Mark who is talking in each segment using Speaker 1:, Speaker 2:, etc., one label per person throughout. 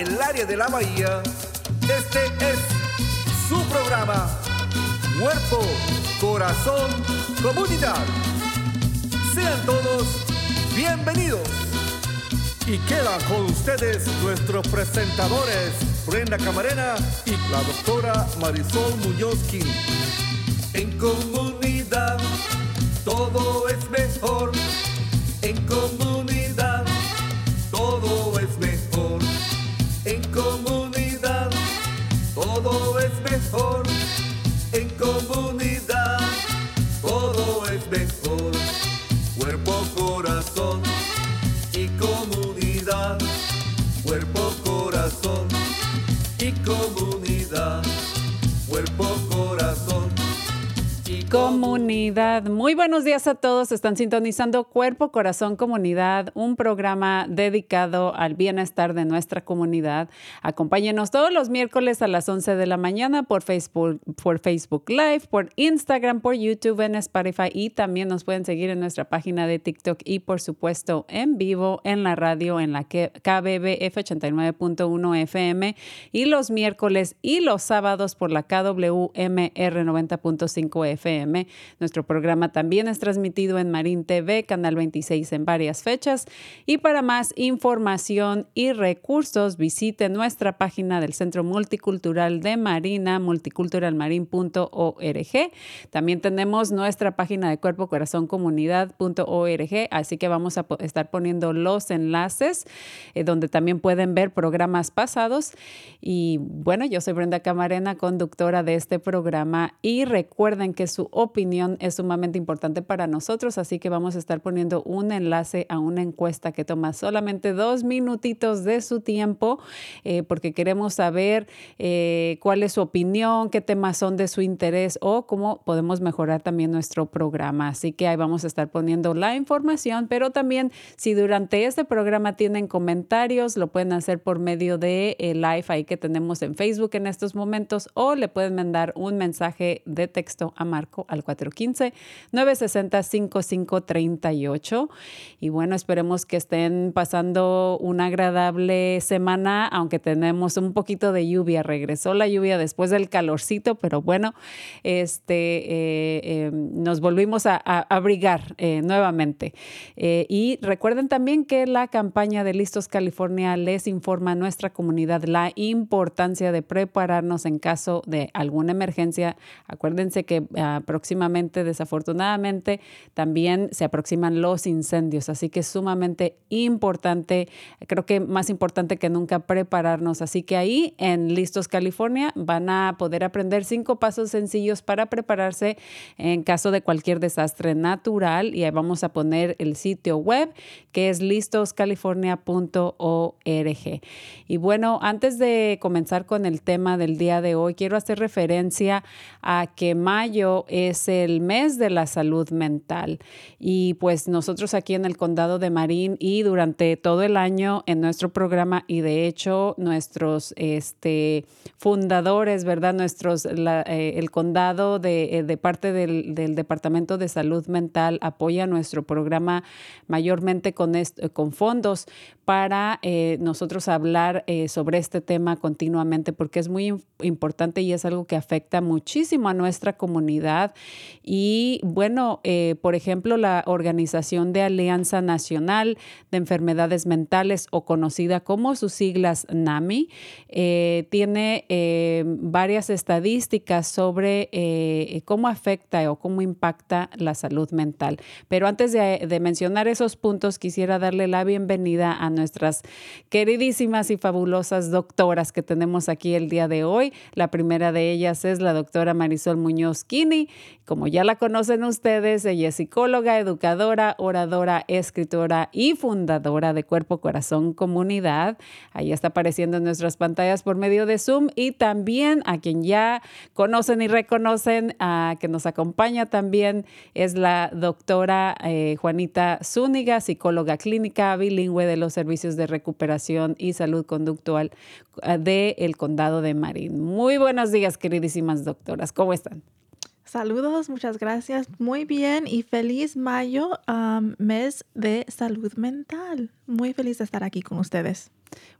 Speaker 1: el área de la bahía, este es su programa. Cuerpo, corazón, comunidad. Sean todos bienvenidos. Y quedan con ustedes nuestros presentadores, Brenda Camarena y la doctora Marisol Muñozki. En comunidad todo es Cuerpo, corazón y comunidad. Comunidad,
Speaker 2: muy buenos días a todos. Están sintonizando Cuerpo, Corazón, Comunidad, un programa dedicado al bienestar de nuestra comunidad. Acompáñenos todos los miércoles a las 11 de la mañana por Facebook, por Facebook Live, por Instagram, por YouTube, en Spotify y también nos pueden seguir en nuestra página de TikTok y por supuesto en vivo en la radio en la que- KBBF 89.1 FM y los miércoles y los sábados por la KWMR 90.5 FM. Nuestro programa también es transmitido en Marín TV, Canal 26 en varias fechas. Y para más información y recursos, visite nuestra página del Centro Multicultural de Marina, multiculturalmarin.org. También tenemos nuestra página de Cuerpo Corazón Comunidad.org, así que vamos a estar poniendo los enlaces eh, donde también pueden ver programas pasados. Y bueno, yo soy Brenda Camarena, conductora de este programa y recuerden que su opinión es sumamente importante para nosotros, así que vamos a estar poniendo un enlace a una encuesta que toma solamente dos minutitos de su tiempo eh, porque queremos saber eh, cuál es su opinión, qué temas son de su interés o cómo podemos mejorar también nuestro programa. Así que ahí vamos a estar poniendo la información, pero también si durante este programa tienen comentarios, lo pueden hacer por medio de el live ahí que tenemos en Facebook en estos momentos o le pueden mandar un mensaje de texto a Marco al 415-960-5538. Y bueno, esperemos que estén pasando una agradable semana, aunque tenemos un poquito de lluvia. Regresó la lluvia después del calorcito, pero bueno, este, eh, eh, nos volvimos a, abrigar eh, nuevamente. Eh, y recuerden también que la campaña de Listos California les informa a nuestra comunidad la importancia de prepararnos en caso de alguna emergencia. Acuérdense que ah, próximamente, desafortunadamente, también se aproximan los incendios, así que es sumamente importante, creo que más importante que nunca prepararnos. Así que ahí en Listos California van a poder aprender cinco pasos sencillos para prepararse en caso de cualquier desastre natural y ahí vamos a poner el sitio web que es listoscalifornia.org. Y bueno, antes de comenzar con el tema del día de hoy, quiero hacer referencia a que mayo el mes de la salud mental y pues nosotros aquí en el condado de Marín y durante todo el año en nuestro programa y de hecho nuestros este, fundadores, ¿verdad? Nuestros, eh, el condado de, eh, de parte del, del, Departamento de Salud Mental apoya nuestro programa mayormente con, con fondos para eh, nosotros hablar eh, sobre este tema continuamente porque es muy importante y es algo que afecta muchísimo a nuestra comunidad. Y bueno, eh, por ejemplo, la Organización de Alianza Nacional de Enfermedades Mentales o conocida como sus siglas NAMI, tiene varias estadísticas sobre cómo afecta o cómo impacta la salud mental. Pero antes de, de mencionar esos puntos, quisiera darle la bienvenida a nuestras queridísimas y fabulosas doctoras que tenemos aquí el día de hoy. La primera de ellas es la doctora Marisol Muñoz Kini. Como ya la conocen ustedes, ella es psicóloga, educadora, oradora, escritora y fundadora de Cuerpo Corazón Comunidad. Ahí está apareciendo en nuestras pantallas por medio de Zoom y también a quien ya conocen y reconocen, a que nos acompaña también es la doctora eh, Juanita Zúñiga, psicóloga clínica bilingüe de los servicios de recuperación y salud conductual ah, del condado de Marín. Muy buenos días, queridísimas doctoras. ¿Cómo están?
Speaker 3: Saludos, muchas gracias. Muy bien y feliz mayo, mes de salud mental. Muy feliz de estar aquí con ustedes.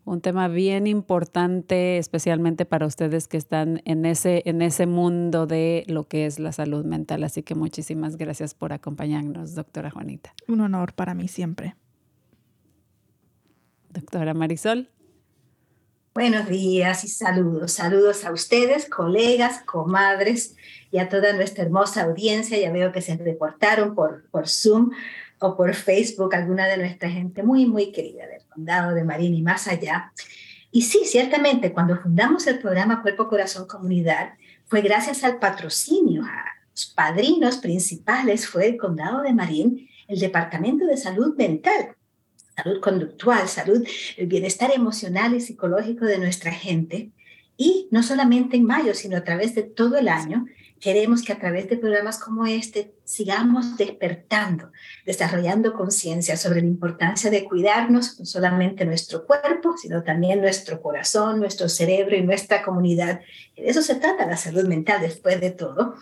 Speaker 2: Un tema bien importante, especialmente para ustedes que están en ese, en ese mundo de lo que es la salud mental. Así que muchísimas gracias por acompañarnos, doctora Juanita.
Speaker 3: Un honor para mí siempre.
Speaker 2: Doctora Marisol.
Speaker 4: Buenos días y saludos. Saludos a ustedes, colegas, comadres y a toda nuestra hermosa audiencia. Ya veo que se reportaron por, por Zoom o por Facebook alguna de nuestra gente muy, muy querida del condado de Marín y más allá. Y sí, ciertamente, cuando fundamos el programa Cuerpo Corazón Comunidad, fue gracias al patrocinio, a los padrinos principales, fue el condado de Marín, el Departamento de Salud Mental salud conductual, salud, el bienestar emocional y psicológico de nuestra gente. Y no solamente en mayo, sino a través de todo el año, queremos que a través de programas como este sigamos despertando, desarrollando conciencia sobre la importancia de cuidarnos no solamente nuestro cuerpo, sino también nuestro corazón, nuestro cerebro y nuestra comunidad. De eso se trata la salud mental después de todo.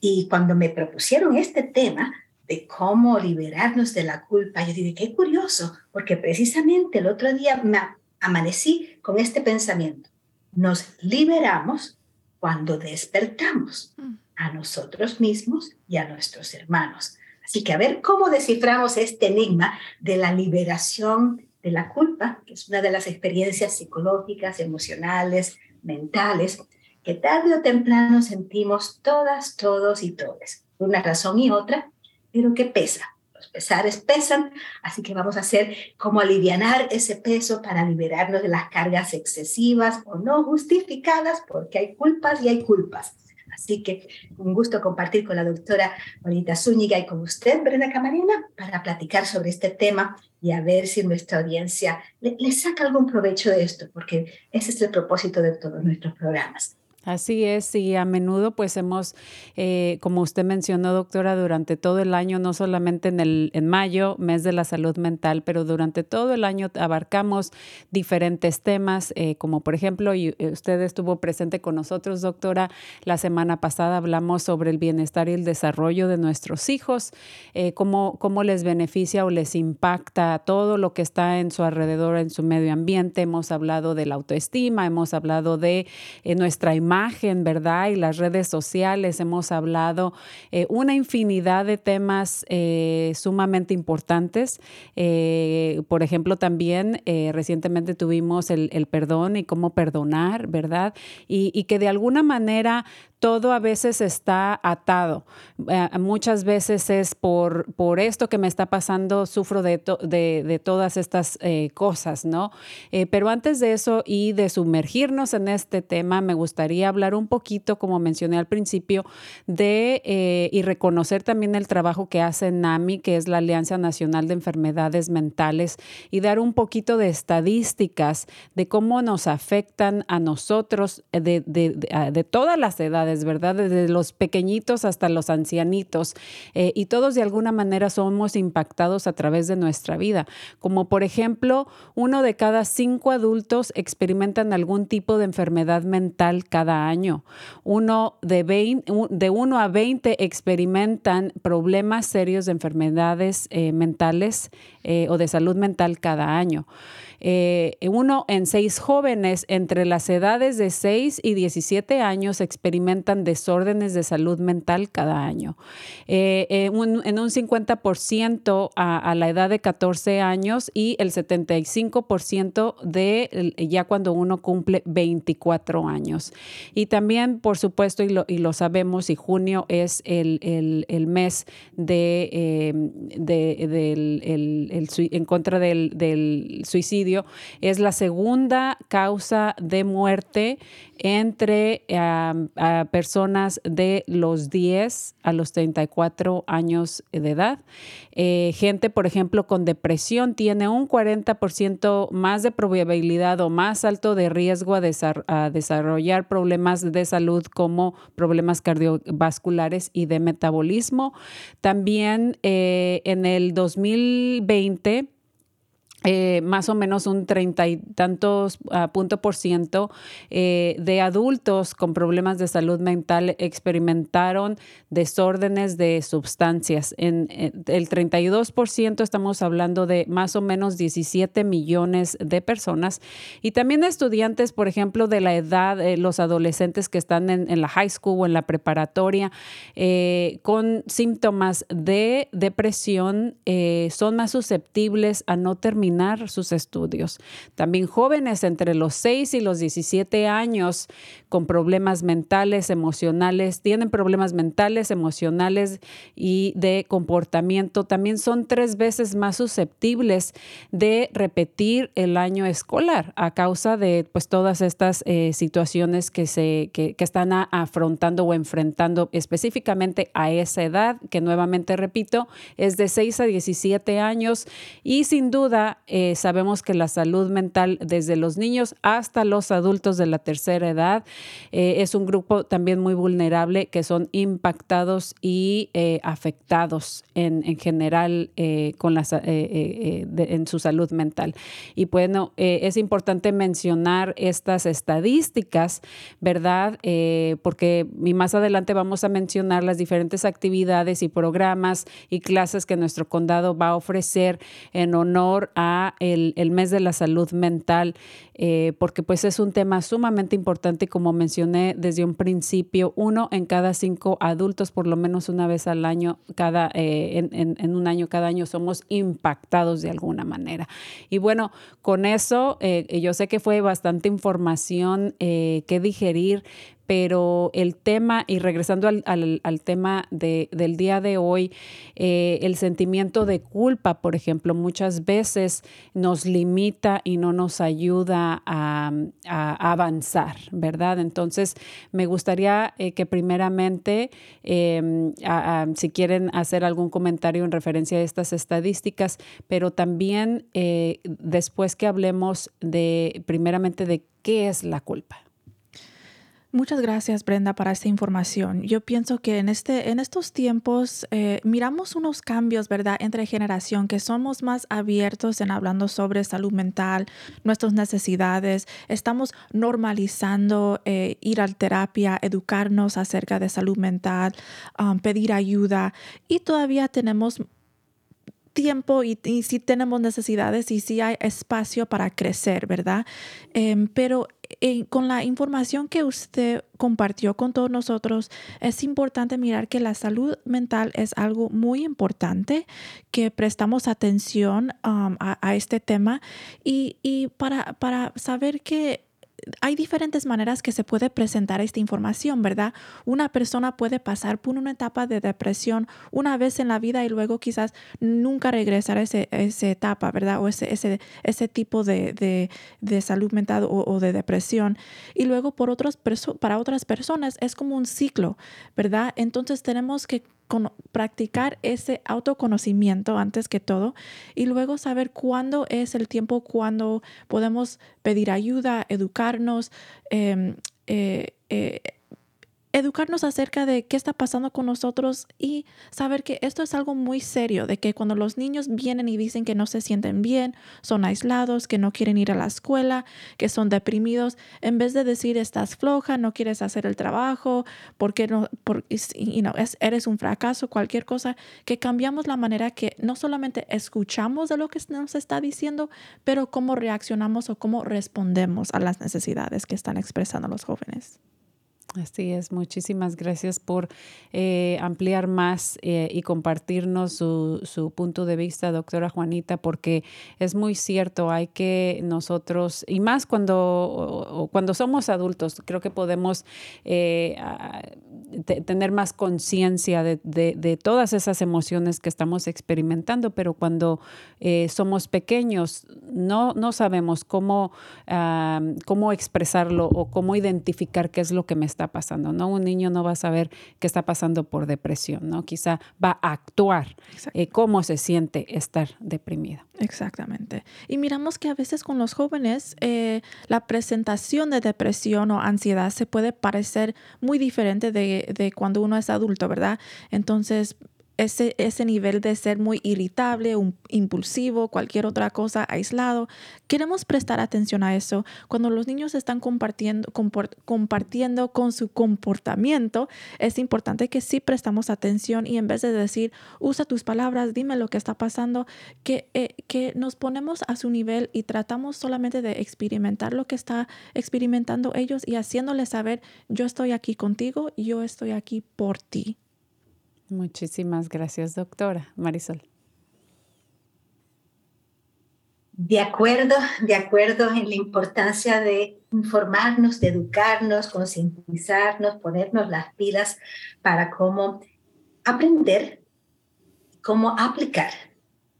Speaker 4: Y cuando me propusieron este tema, de cómo liberarnos de la culpa. Yo dije, qué curioso, porque precisamente el otro día me amanecí con este pensamiento. Nos liberamos cuando despertamos a nosotros mismos y a nuestros hermanos. Así que a ver cómo desciframos este enigma de la liberación de la culpa, que es una de las experiencias psicológicas, emocionales, mentales, que tarde o temprano sentimos todas, todos y todas, por una razón y otra, pero que pesa. Los pesares pesan, así que vamos a hacer como alivianar ese peso para liberarnos de las cargas excesivas o no justificadas, porque hay culpas y hay culpas. Así que un gusto compartir con la doctora Bonita Zúñiga y con usted, Brenda Camarena, para platicar sobre este tema y a ver si nuestra audiencia le, le saca algún provecho de esto, porque ese es el propósito de todos nuestros programas.
Speaker 2: Así es, y a menudo pues hemos, eh, como usted mencionó, doctora, durante todo el año, no solamente en, el, en mayo, mes de la salud mental, pero durante todo el año abarcamos diferentes temas, eh, como por ejemplo, y eh, usted estuvo presente con nosotros, doctora, la semana pasada hablamos sobre el bienestar y el desarrollo de nuestros hijos, cómo, cómo les beneficia o les impacta todo lo que está en su alrededor, en su medio ambiente. Hemos hablado de la autoestima, hemos hablado de nuestra imagen imagen, ¿verdad? Y las redes sociales. Hemos hablado eh, una infinidad de temas eh, sumamente importantes. Eh, por ejemplo, también recientemente tuvimos el, perdón y cómo perdonar, ¿verdad? y que de alguna manera todo a veces está atado. Eh, muchas veces es por, por esto que me está pasando, sufro de, de, todas estas eh, cosas, ¿no? Eh, pero antes de eso y de sumergirnos en este tema, me gustaría hablar un poquito, como mencioné al principio, de y reconocer también el trabajo que hace NAMI, que es la Alianza Nacional de Enfermedades Mentales, y dar un poquito de estadísticas de cómo nos afectan a nosotros de, de todas las edades ¿verdad? Desde los pequeñitos hasta los ancianitos. Eh, y todos de alguna manera somos impactados a través de nuestra vida. Como por ejemplo, uno de cada cinco adultos experimentan algún tipo de enfermedad mental cada cada año. Uno de, 20, de 1 a 20 experimentan problemas serios de enfermedades eh, mentales eh, o de salud mental cada año. Eh, uno en seis jóvenes entre las edades de 6 y 17 años experimentan desórdenes de salud mental cada año. Eh, en un 50% a, la edad de 14 años y el 75% de ya cuando uno cumple 24 años. Y también, por supuesto, y lo, y lo sabemos, y junio es el, el, mes de, eh, de, en contra del, del suicidio es la segunda causa de muerte entre personas de los 10 a los 34 años de edad. Eh, gente, por ejemplo, con depresión tiene un 40% más de probabilidad o más alto de riesgo a, desarrollar problemas de salud como problemas cardiovasculares y de metabolismo. También eh, en el 2020, eh, más o menos un treinta y tantos uh, punto por ciento eh, de adultos con problemas de salud mental experimentaron desórdenes de sustancias. En, en el 32% estamos hablando de más o menos 17 millones de personas y también estudiantes, por ejemplo, de la edad, eh, los adolescentes que están en, en, la high school o en la preparatoria con síntomas de depresión son más susceptibles a no terminar sus estudios. También jóvenes entre los 6 y los 17 años con problemas mentales, emocionales, tienen problemas mentales, emocionales y de comportamiento, también son tres veces más susceptibles de repetir el año escolar a causa de pues, todas estas eh, situaciones que, se, que, están afrontando o enfrentando específicamente a esa edad, que nuevamente repito, es de 6 a 17 años y sin duda eh, sabemos que la salud mental desde los niños hasta los adultos de la tercera edad eh, es un grupo también muy vulnerable que son impactados y eh, afectados en, en general con las, en su salud mental. Y bueno, es importante mencionar estas estadísticas, ¿verdad? porque más adelante vamos a mencionar las diferentes actividades y programas y clases que nuestro condado va a ofrecer en honor a el, mes de la salud mental, eh, porque pues es un tema sumamente importante, como mencioné desde un principio, uno en cada cinco adultos, por lo menos una vez al año, cada, eh, en, un año, cada año somos impactados de alguna manera. Y bueno, con eso, eh, yo sé que fue bastante información que digerir, pero el tema, y regresando al, al, tema de, del día de hoy, eh, el sentimiento de culpa, por ejemplo, muchas veces nos limita y no nos ayuda a, avanzar, ¿verdad? Entonces, me gustaría eh, que primeramente, em, si quieren hacer algún comentario en referencia a estas estadísticas, pero también eh, después que hablemos de, primeramente, de qué es la culpa.
Speaker 3: Muchas gracias, Brenda, para esta información. Yo pienso que en, este, en estos tiempos eh, miramos unos cambios, ¿verdad?, entre generación, que somos más abiertos en hablando sobre salud mental, nuestras necesidades. Estamos normalizando eh, ir a terapia, educarnos acerca de salud mental, um, pedir ayuda y todavía tenemos tiempo y, si tenemos necesidades y si hay espacio para crecer, ¿verdad? Em, pero eh, con la información que usted compartió con todos nosotros, es importante mirar que la salud mental es algo muy importante, que prestamos atención um, a, este tema y, y para, para saber que hay diferentes maneras que se puede presentar esta información, ¿verdad? Una persona puede pasar por una etapa de depresión una vez en la vida y luego quizás nunca regresar a, ese, esa etapa, ¿verdad? O ese, ese, ese tipo de, de, salud mental o, de depresión. Y luego por otras para otras personas es como un ciclo, ¿verdad? Entonces tenemos que practicar ese autoconocimiento antes que todo y luego saber cuándo es el tiempo cuando podemos pedir ayuda, educarnos, em, eh, eh, educarnos acerca de qué está pasando con nosotros y saber que esto es algo muy serio, de que cuando los niños vienen y dicen que no se sienten bien, son aislados, que no quieren ir a la escuela, que son deprimidos, en vez de decir estás floja, no quieres hacer el trabajo, porque no, por, you know, eres un fracaso, cualquier cosa, que cambiamos la manera que no solamente escuchamos de lo que nos está diciendo, pero cómo reaccionamos o cómo respondemos a las necesidades que están expresando los jóvenes.
Speaker 2: Así es, muchísimas gracias por eh, ampliar más eh, y compartirnos su, su, punto de vista, doctora Juanita, porque es muy cierto, hay que nosotros, y más cuando, cuando somos adultos, creo que podemos eh, tener más conciencia de, de, todas esas emociones que estamos experimentando, pero cuando somos pequeños no, no sabemos cómo, cómo expresarlo o cómo identificar qué es lo que me está está pasando, ¿no? Un niño no va a saber qué está pasando por depresión, ¿no? Quizá va a actuar eh, cómo se siente estar deprimido.
Speaker 3: Exactamente. Y miramos que a veces con los jóvenes eh, la presentación de depresión o ansiedad se puede parecer muy diferente de, de cuando uno es adulto, ¿verdad? Entonces, ese, ese nivel de ser muy irritable, impulsivo, cualquier otra cosa, aislado. Queremos prestar atención a eso. Cuando los niños están compartiendo, compartiendo con su comportamiento, es importante que sí prestamos atención y en vez de decir, usa tus palabras, dime lo que está pasando, que, eh, que nos ponemos a su nivel y tratamos solamente de experimentar lo que está experimentando ellos y haciéndoles saber, yo estoy aquí contigo, yo estoy aquí por ti.
Speaker 2: Muchísimas gracias, doctora Marisol.
Speaker 4: De acuerdo, de acuerdo en la importancia de informarnos, de educarnos, concientizarnos, ponernos las pilas para cómo aprender, cómo aplicar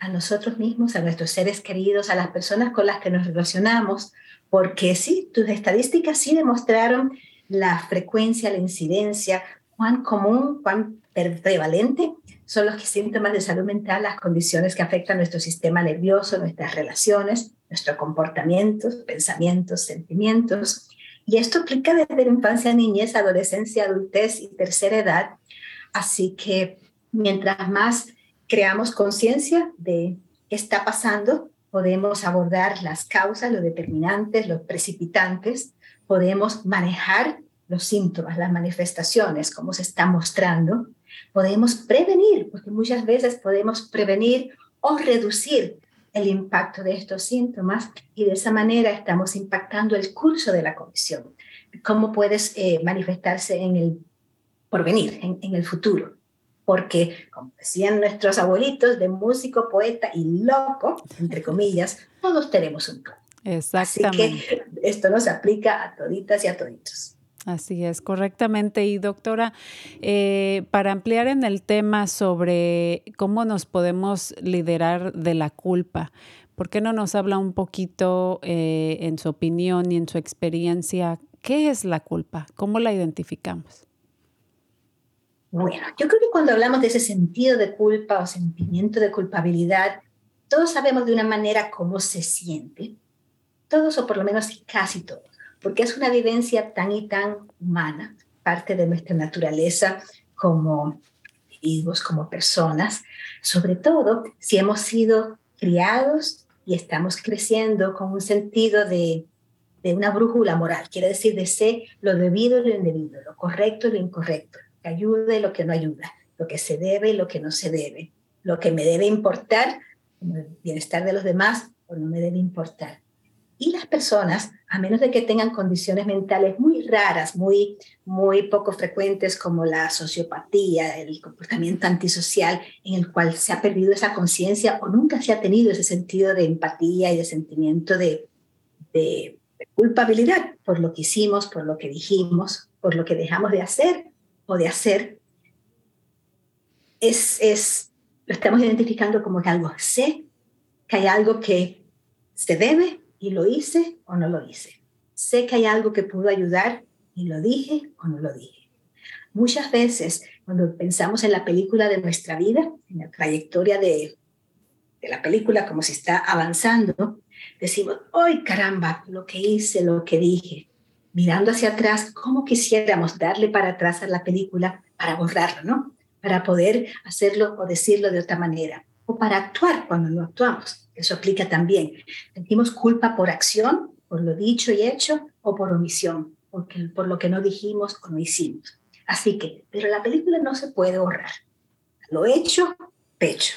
Speaker 4: a nosotros mismos, a nuestros seres queridos, a las personas con las que nos relacionamos, porque sí, tus estadísticas sí demostraron la frecuencia, la incidencia, cuán común, cuán prevalente son los síntomas de salud mental, las condiciones que afectan nuestro sistema nervioso, nuestras relaciones, nuestro comportamiento, pensamientos, sentimientos. Y esto aplica desde la infancia, niñez, adolescencia, adultez y tercera edad. Así que mientras más creamos conciencia de qué está pasando, podemos abordar las causas, los determinantes, los precipitantes, podemos manejar los síntomas, las manifestaciones, cómo se está mostrando, podemos prevenir, porque muchas veces podemos prevenir o reducir el impacto de estos síntomas y de esa manera estamos impactando el curso de la condición. ¿Cómo puedes eh, manifestarse en el porvenir, en, en el futuro? Porque, como decían nuestros abuelitos, de músico, poeta y loco, entre comillas, todos tenemos un don.
Speaker 2: Exactamente.
Speaker 4: Así que esto nos aplica a toditas y a toditos.
Speaker 2: Así es, correctamente. Y doctora, eh, para ampliar en el tema sobre cómo nos podemos liderar de la culpa, ¿por qué no nos habla un poquito eh, en su opinión y en su experiencia? ¿Qué es la culpa? ¿Cómo la identificamos?
Speaker 4: Bueno, yo creo que cuando hablamos de ese sentido de culpa o sentimiento de culpabilidad, todos sabemos de una manera cómo se siente. Todos o por lo menos casi todos porque es una vivencia tan y tan humana, parte de nuestra naturaleza como individuos, como personas, sobre todo si hemos sido criados y estamos creciendo con un sentido de, una brújula moral, quiere decir de ser lo debido y lo indebido, lo correcto y lo incorrecto, lo que ayuda y lo que no ayuda, lo que se debe y lo que no se debe, lo que me debe importar, el bienestar de los demás o no me debe importar. Y las personas, a menos de que tengan condiciones mentales muy raras, muy, muy poco frecuentes, como la sociopatía, el comportamiento antisocial, en el cual se ha perdido esa conciencia o nunca se ha tenido ese sentido de empatía y de sentimiento de, de, culpabilidad por lo que hicimos, por lo que dijimos, por lo que dejamos de hacer o de hacer, es, es, lo estamos identificando como que algo sé, que hay algo que se debe y lo hice o no lo hice. Sé que hay algo que pudo ayudar y lo dije o no lo dije. Muchas veces cuando pensamos en la película de nuestra vida, en la trayectoria de, de la película como si está avanzando, decimos, ¡ay caramba! Lo que hice, lo que dije. mirando hacia atrás, cómo quisiéramos darle para atrás a la película para borrarlo, ¿no? Para poder hacerlo o decirlo de otra manera, o para actuar cuando no actuamos. Eso aplica también. Sentimos culpa por acción, por lo dicho y hecho, o por omisión, porque, por lo que no dijimos o no hicimos. Así que, pero la película no se puede borrar. Lo hecho, pecho.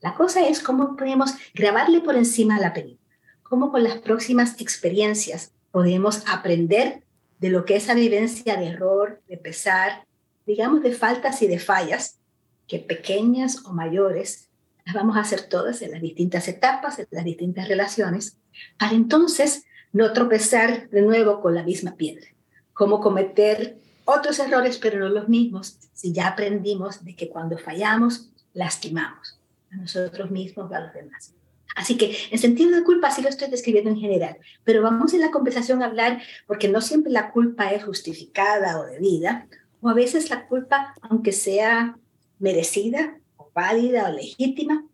Speaker 4: La cosa es cómo podemos grabarle por encima a la película, cómo con las próximas experiencias podemos aprender de lo que esa vivencia de error, de pesar, digamos de faltas y de fallas, que pequeñas o mayores, las vamos a hacer todas en las distintas etapas, en las distintas relaciones, para entonces no tropezar de nuevo con la misma piedra. Cómo cometer otros errores, pero no los mismos, si ya aprendimos de que cuando fallamos, lastimamos a nosotros mismos a los demás. Así que en sentido de culpa sí lo estoy describiendo en general, pero vamos en la conversación a hablar porque no siempre la culpa es justificada o debida, o a veces la culpa, aunque sea merecida válida o legítima,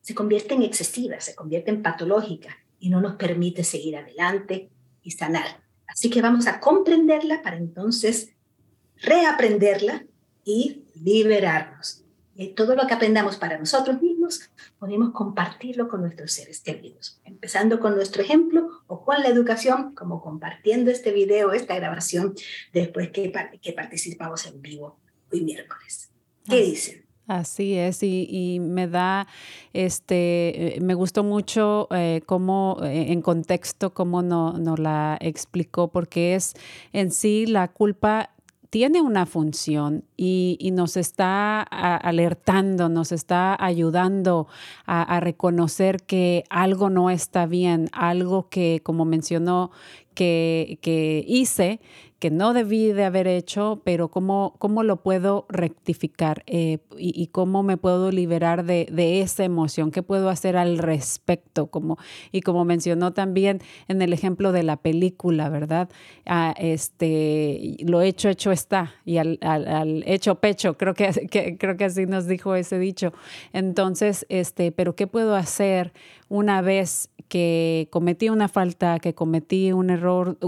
Speaker 4: se convierte en excesiva, se convierte en patológica y no nos permite seguir adelante y sanar. Así que vamos a comprenderla para entonces reaprenderla y liberarnos. Y todo lo que aprendamos para nosotros mismos, podemos compartirlo con nuestros seres queridos, empezando con nuestro ejemplo o con la educación, como compartiendo este video, esta grabación, después que, que participamos en vivo hoy miércoles. ¿Qué dicen?
Speaker 2: Así es, y, me da, este, eh, me gustó mucho eh, cómo, eh, en contexto, cómo nos no la explicó, porque es en sí la culpa tiene una función y, nos está alertando, nos está ayudando a, reconocer que algo no está bien, algo que, como mencionó, que, que hice que no debí de haber hecho, pero cómo, cómo lo puedo rectificar eh, y, cómo me puedo liberar de, esa emoción, qué puedo hacer al respecto, como, y como mencionó también en el ejemplo de la película, ¿verdad? Ah, este, lo hecho, hecho está, y al, al, hecho pecho, creo que, que, creo que así nos dijo ese dicho. Entonces, este, pero ¿qué puedo hacer una vez que cometí una falta, que cometí un error,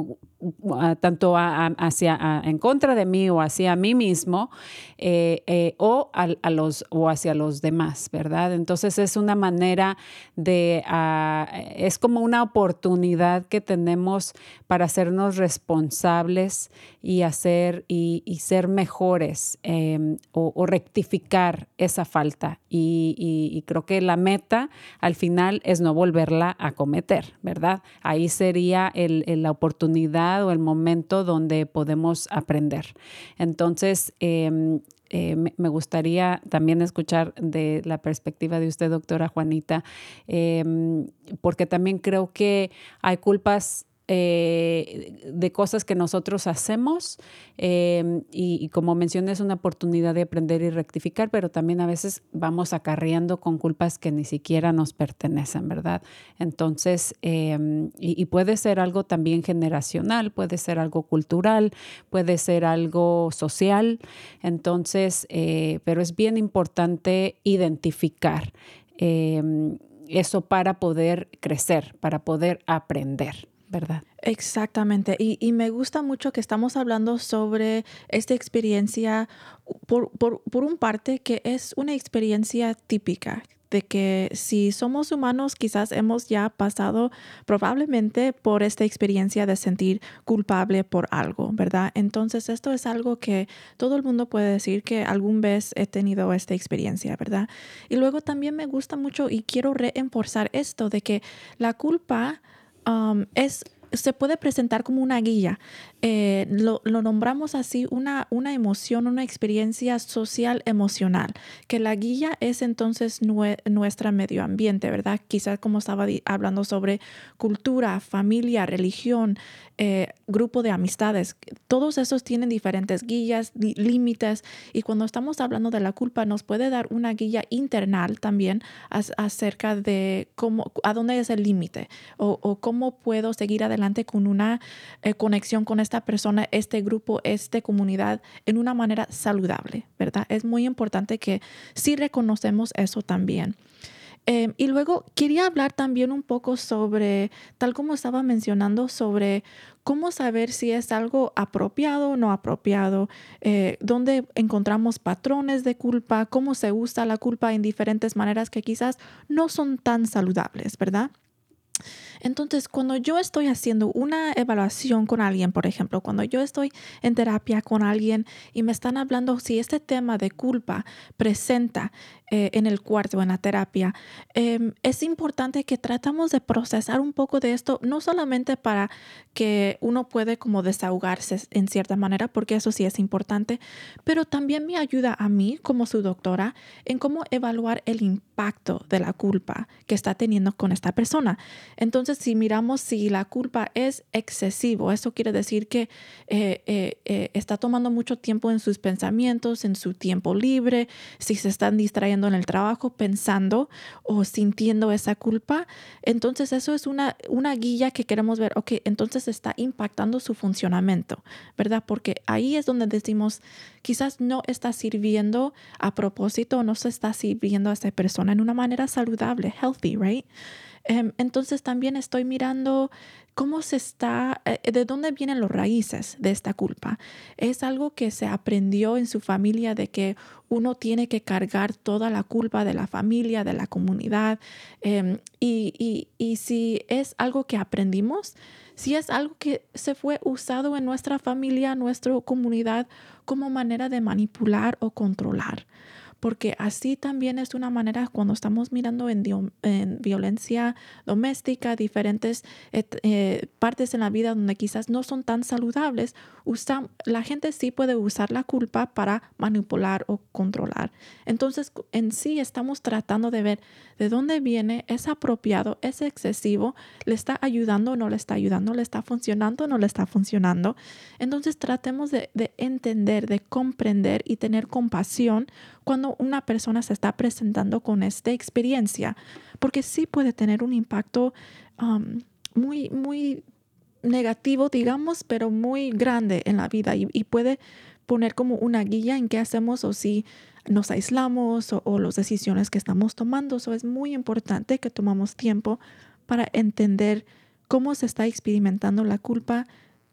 Speaker 2: tanto hacia, en contra de mí o hacia mí mismo eh, eh, o, a, los, o hacia los demás, ¿verdad? Entonces es una manera de, ah, es como una oportunidad que tenemos para hacernos responsables y hacer y, ser mejores em, o, rectificar esa falta. Y, creo que la meta al final es no volverla a cometer, ¿verdad? Ahí sería la oportunidad o el momento donde podemos aprender. Entonces, em, eh, me gustaría también escuchar de la perspectiva de usted, doctora Juanita, em, porque también creo que hay culpas eh, de cosas que nosotros hacemos em, y, como mencioné es una oportunidad de aprender y rectificar, pero también a veces vamos acarreando con culpas que ni siquiera nos pertenecen, ¿verdad? Entonces, em, y, puede ser algo también generacional, puede ser algo cultural, puede ser algo social, entonces, eh, pero es bien importante identificar em, eso para poder crecer, para poder aprender. ¿Verdad?
Speaker 3: Exactamente. Y, me gusta mucho que estamos hablando sobre esta experiencia, por, por, un parte, que es una experiencia típica de que si somos humanos quizás hemos ya pasado probablemente por esta experiencia de sentir culpable por algo, ¿verdad? Entonces esto es algo que todo el mundo puede decir que algún vez he tenido esta experiencia, ¿verdad? Y luego también me gusta mucho y quiero reforzar esto de que la culpa Um, es se puede presentar como una guía. Eh, lo, nombramos así una, una emoción, una experiencia social emocional, que la guía es entonces nuestra medio ambiente, ¿verdad? Quizás como estaba hablando sobre cultura, familia, religión, eh, grupo de amistades. Todos esos tienen diferentes guías, límites y cuando estamos hablando de la culpa nos puede dar una guía internal también acerca de cómo, a dónde es el límite o, cómo puedo seguir adelante con una eh, conexión con esta persona, este grupo, esta comunidad en una manera saludable, ¿verdad? Es muy importante que sí reconocemos eso también. Em, y luego quería hablar también un poco sobre, tal como estaba mencionando, sobre cómo saber si es algo apropiado o no apropiado, eh, dónde encontramos patrones de culpa, cómo se usa la culpa en diferentes maneras que quizás no son tan saludables, ¿verdad? Entonces, cuando yo estoy haciendo una evaluación con alguien, por ejemplo, cuando yo estoy en terapia con alguien y me están hablando si este tema de culpa presenta eh, en el cuarto, en la terapia, em, es importante que tratamos de procesar un poco de esto, no solamente para que uno puede como desahogarse en cierta manera, porque eso sí es importante, pero también me ayuda a mí como su doctora en cómo evaluar el impacto de la culpa que está teniendo con esta persona. Entonces, si miramos si la culpa es excesivo, eso quiere decir que eh, eh, está tomando mucho tiempo en sus pensamientos, en su tiempo libre, si se están distrayendo en el trabajo pensando o sintiendo esa culpa, entonces eso es una, una guía que queremos ver, ok, entonces está impactando su funcionamiento, ¿verdad? Porque ahí es donde decimos, quizás no está sirviendo a propósito, no se está sirviendo a esa persona en una manera saludable, healthy, right? Em, entonces también estoy mirando cómo se está, eh, de dónde vienen los raíces de esta culpa. Es algo que se aprendió en su familia de que uno tiene que cargar toda la culpa de la familia, de la comunidad. Em, y, y si es algo que aprendimos, si es algo que se fue usado en nuestra familia, nuestra comunidad, como manera de manipular o controlar porque así también es una manera cuando estamos mirando en, violencia doméstica, diferentes eh, partes en la vida donde quizás no son tan saludables, la gente sí puede usar la culpa para manipular o controlar. Entonces, en sí estamos tratando de ver de dónde viene, es apropiado, es excesivo, le está ayudando o no le está ayudando, le está funcionando o no le está funcionando. Entonces, tratemos de, de entender, de comprender y tener compasión cuando una persona se está presentando con esta experiencia, porque sí puede tener un impacto um, muy, muy negativo, digamos, pero muy grande en la vida y, puede poner como una guía en qué hacemos o si nos aislamos o, las decisiones que estamos tomando. Eso es muy importante que tomamos tiempo para entender cómo se está experimentando la culpa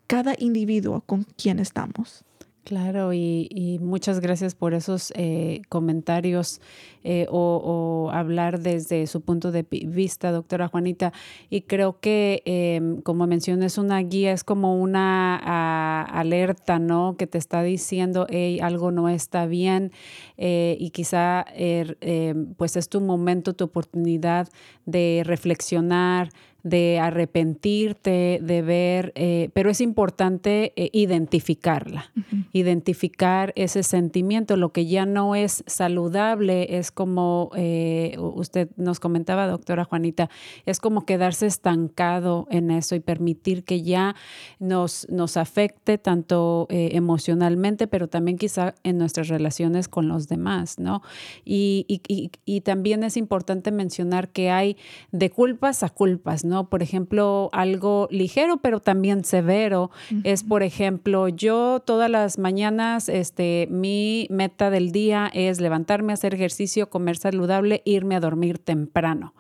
Speaker 3: cada individuo con quien estamos.
Speaker 2: Claro, y, muchas gracias por esos eh, comentarios eh, o, hablar desde su punto de vista, doctora Juanita. Y creo que, em, como mencioné, es una guía, es como una ah, alerta, ¿no? Que te está diciendo, hey, algo no está bien eh, y quizá er, em, pues es tu momento, tu oportunidad de reflexionar, de arrepentirte, de ver, eh, pero es importante eh, identificarla, identificar ese sentimiento. Lo que ya no es saludable es como eh, usted nos comentaba, doctora Juanita, es como quedarse estancado en eso y permitir que ya nos, nos afecte tanto emocionalmente, pero también quizá en nuestras relaciones con los demás, ¿no? Y, y, y también es importante mencionar que hay de culpas a culpas, ¿no? Por ejemplo, algo ligero, pero también severo, es, por ejemplo, yo todas las mañanas, este, mi meta del día es levantarme, hacer ejercicio, comer saludable, irme a dormir temprano.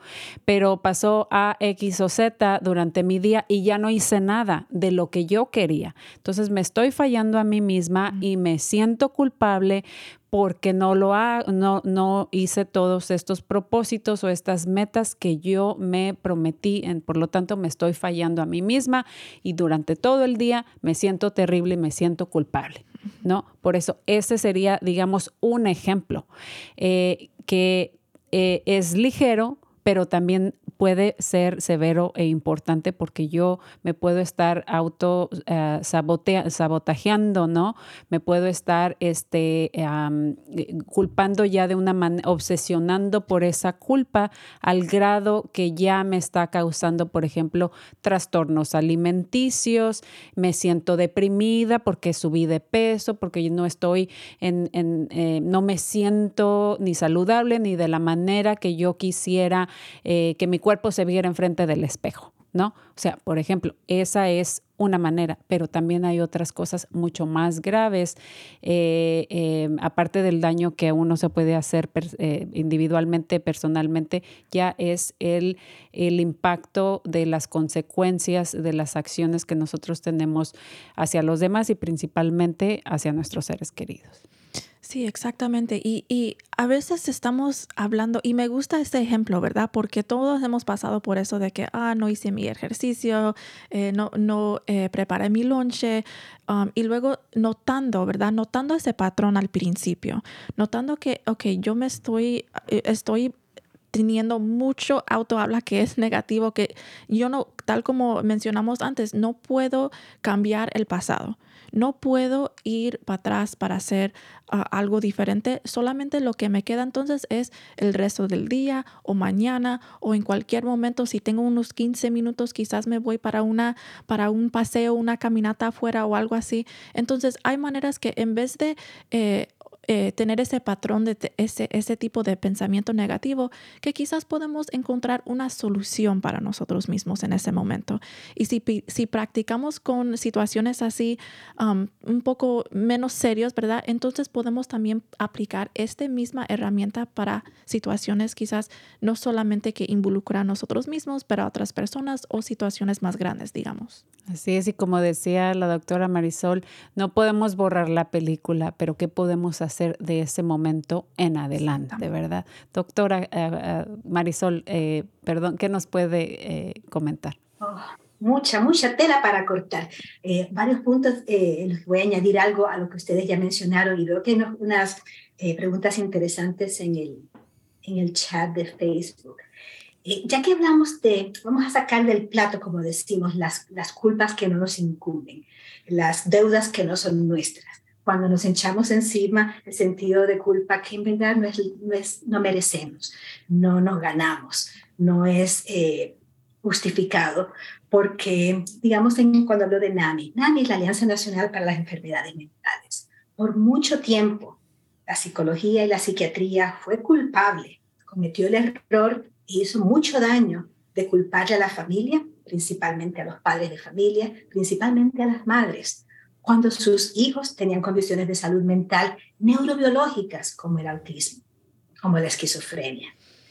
Speaker 2: Pero pasó a X o Z durante mi día y ya no hice nada de lo que yo quería. Entonces me estoy fallando a mí misma y me siento culpable porque no lo ha, no, no hice todos estos propósitos o estas metas que yo me prometí, por lo tanto me estoy fallando a mí misma y durante todo el día me siento terrible y me siento culpable, ¿no? Por eso ese sería, digamos, un ejemplo eh, que eh, es ligero, pero también puede ser severo e importante porque yo me puedo estar auto uh, sabotajeando, ¿no? Me puedo estar este, culpando ya de una manera, obsesionando por esa culpa al grado que ya me está causando, por ejemplo, trastornos alimenticios, me siento deprimida porque subí de peso, porque no estoy en, en eh, no me siento ni saludable ni de la manera que yo quisiera eh, que mi cuerpo se viera enfrente del espejo, ¿no? O sea, por ejemplo, esa es una manera, pero también hay otras cosas mucho más graves, eh, eh, aparte del daño que uno se puede hacer eh, individualmente, personalmente, ya es el, el impacto de las consecuencias de las acciones que nosotros tenemos hacia los demás y principalmente hacia nuestros seres queridos.
Speaker 3: Sí, exactamente. Y, y, a veces estamos hablando, y me gusta este ejemplo, ¿verdad? Porque todos hemos pasado por eso de que, ah, no hice mi ejercicio, eh, no, no eh, preparé mi lonche, um, y luego notando, ¿verdad? Notando ese patrón al principio, notando que, ok, yo me estoy, eh, estoy teniendo mucho autohabla que es negativo, que yo no, tal como mencionamos antes, no puedo cambiar el pasado. No puedo ir para atrás para hacer ah, algo diferente. Solamente lo que me queda entonces es el resto del día o mañana o en cualquier momento. Si tengo unos 15 minutos, quizás me voy para, una, para un paseo, una caminata afuera o algo así. Entonces hay maneras que en vez de eh, eh, tener ese patrón de ese, ese tipo de pensamiento negativo, que quizás podemos encontrar una solución para nosotros mismos en ese momento. Y si, si practicamos con situaciones así um, un poco menos serios, ¿verdad? Entonces podemos también aplicar esta misma herramienta para situaciones quizás no solamente que involucran a nosotros mismos, pero a otras personas o situaciones más grandes, digamos.
Speaker 2: Así es, y como decía la doctora Marisol, no podemos borrar la película, pero ¿qué podemos hacer? De ese momento en adelante, ¿verdad? Doctora eh, eh, Marisol, eh, perdón, ¿qué nos puede comentar?
Speaker 4: Oh, mucha, mucha tela para cortar. varios puntos, les voy a añadir algo a lo que ustedes ya mencionaron y veo que hay unas preguntas interesantes en el, en el chat de Facebook. ya que hablamos de, vamos a sacar del plato, como decimos, las, las culpas que no nos incumben, las deudas que no son nuestras cuando nos echamos encima el sentido de culpa que en verdad no, es, no, merecemos, no nos ganamos, no es eh, justificado, porque, digamos, en, cuando hablo de NAMI, NAMI es la Alianza Nacional para las Enfermedades Mentales. Por mucho tiempo, la psicología y la psiquiatría fue culpable, cometió el error y hizo mucho daño de culparle a la familia, principalmente a los padres de familia, principalmente a las madres, cuando sus hijos tenían condiciones de salud mental neurobiológicas como el autismo, como la esquizofrenia.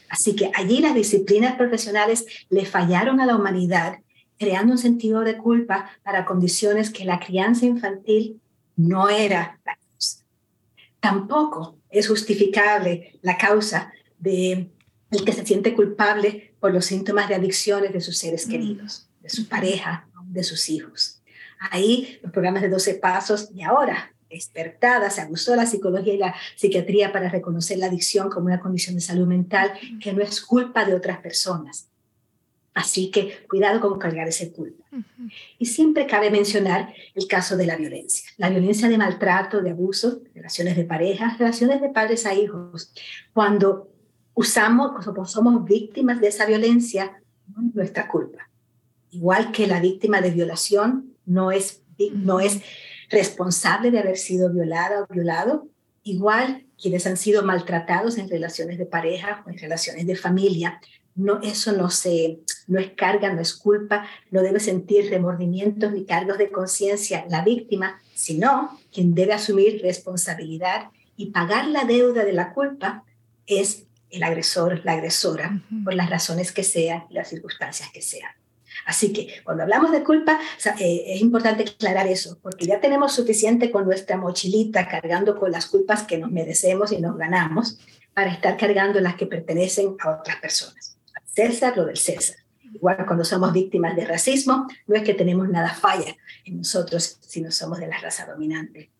Speaker 4: Así que allí las disciplinas profesionales le fallaron a la humanidad, creando un sentido de culpa para condiciones que la crianza infantil no era la causa. Tampoco es justificable la causa de el que se siente culpable por los síntomas de adicciones de sus seres queridos, de su pareja, de sus hijos. Ahí los programas de 12 pasos y ahora despertada, se abusó la psicología y la psiquiatría para reconocer la adicción como una condición de salud mental que no es culpa de otras personas. Así que cuidado con cargar ese culpa. Y siempre cabe mencionar el caso de la violencia. La violencia de maltrato, de abuso, relaciones de pareja, relaciones de padres a hijos. Cuando usamos, somos víctimas de esa violencia, no es nuestra culpa. Igual que la víctima de violación no es, no es responsable de haber sido violada o violado. Igual quienes han sido maltratados en relaciones de pareja o en relaciones de familia, no, eso no, se, no es carga, no es culpa, no debe sentir remordimientos ni cargos de conciencia la víctima, sino quien debe asumir responsabilidad y pagar la deuda de la culpa es el agresor, la agresora, por las razones que sean y las circunstancias que sean. Así que cuando hablamos de culpa, eh, es importante aclarar eso, porque ya tenemos suficiente con nuestra mochilita cargando con las culpas que nos merecemos y nos ganamos para estar cargando las que pertenecen a otras personas. César, lo del César. Igual cuando somos víctimas de racismo, no es que tenemos nada falla en nosotros, sino somos de la raza dominante.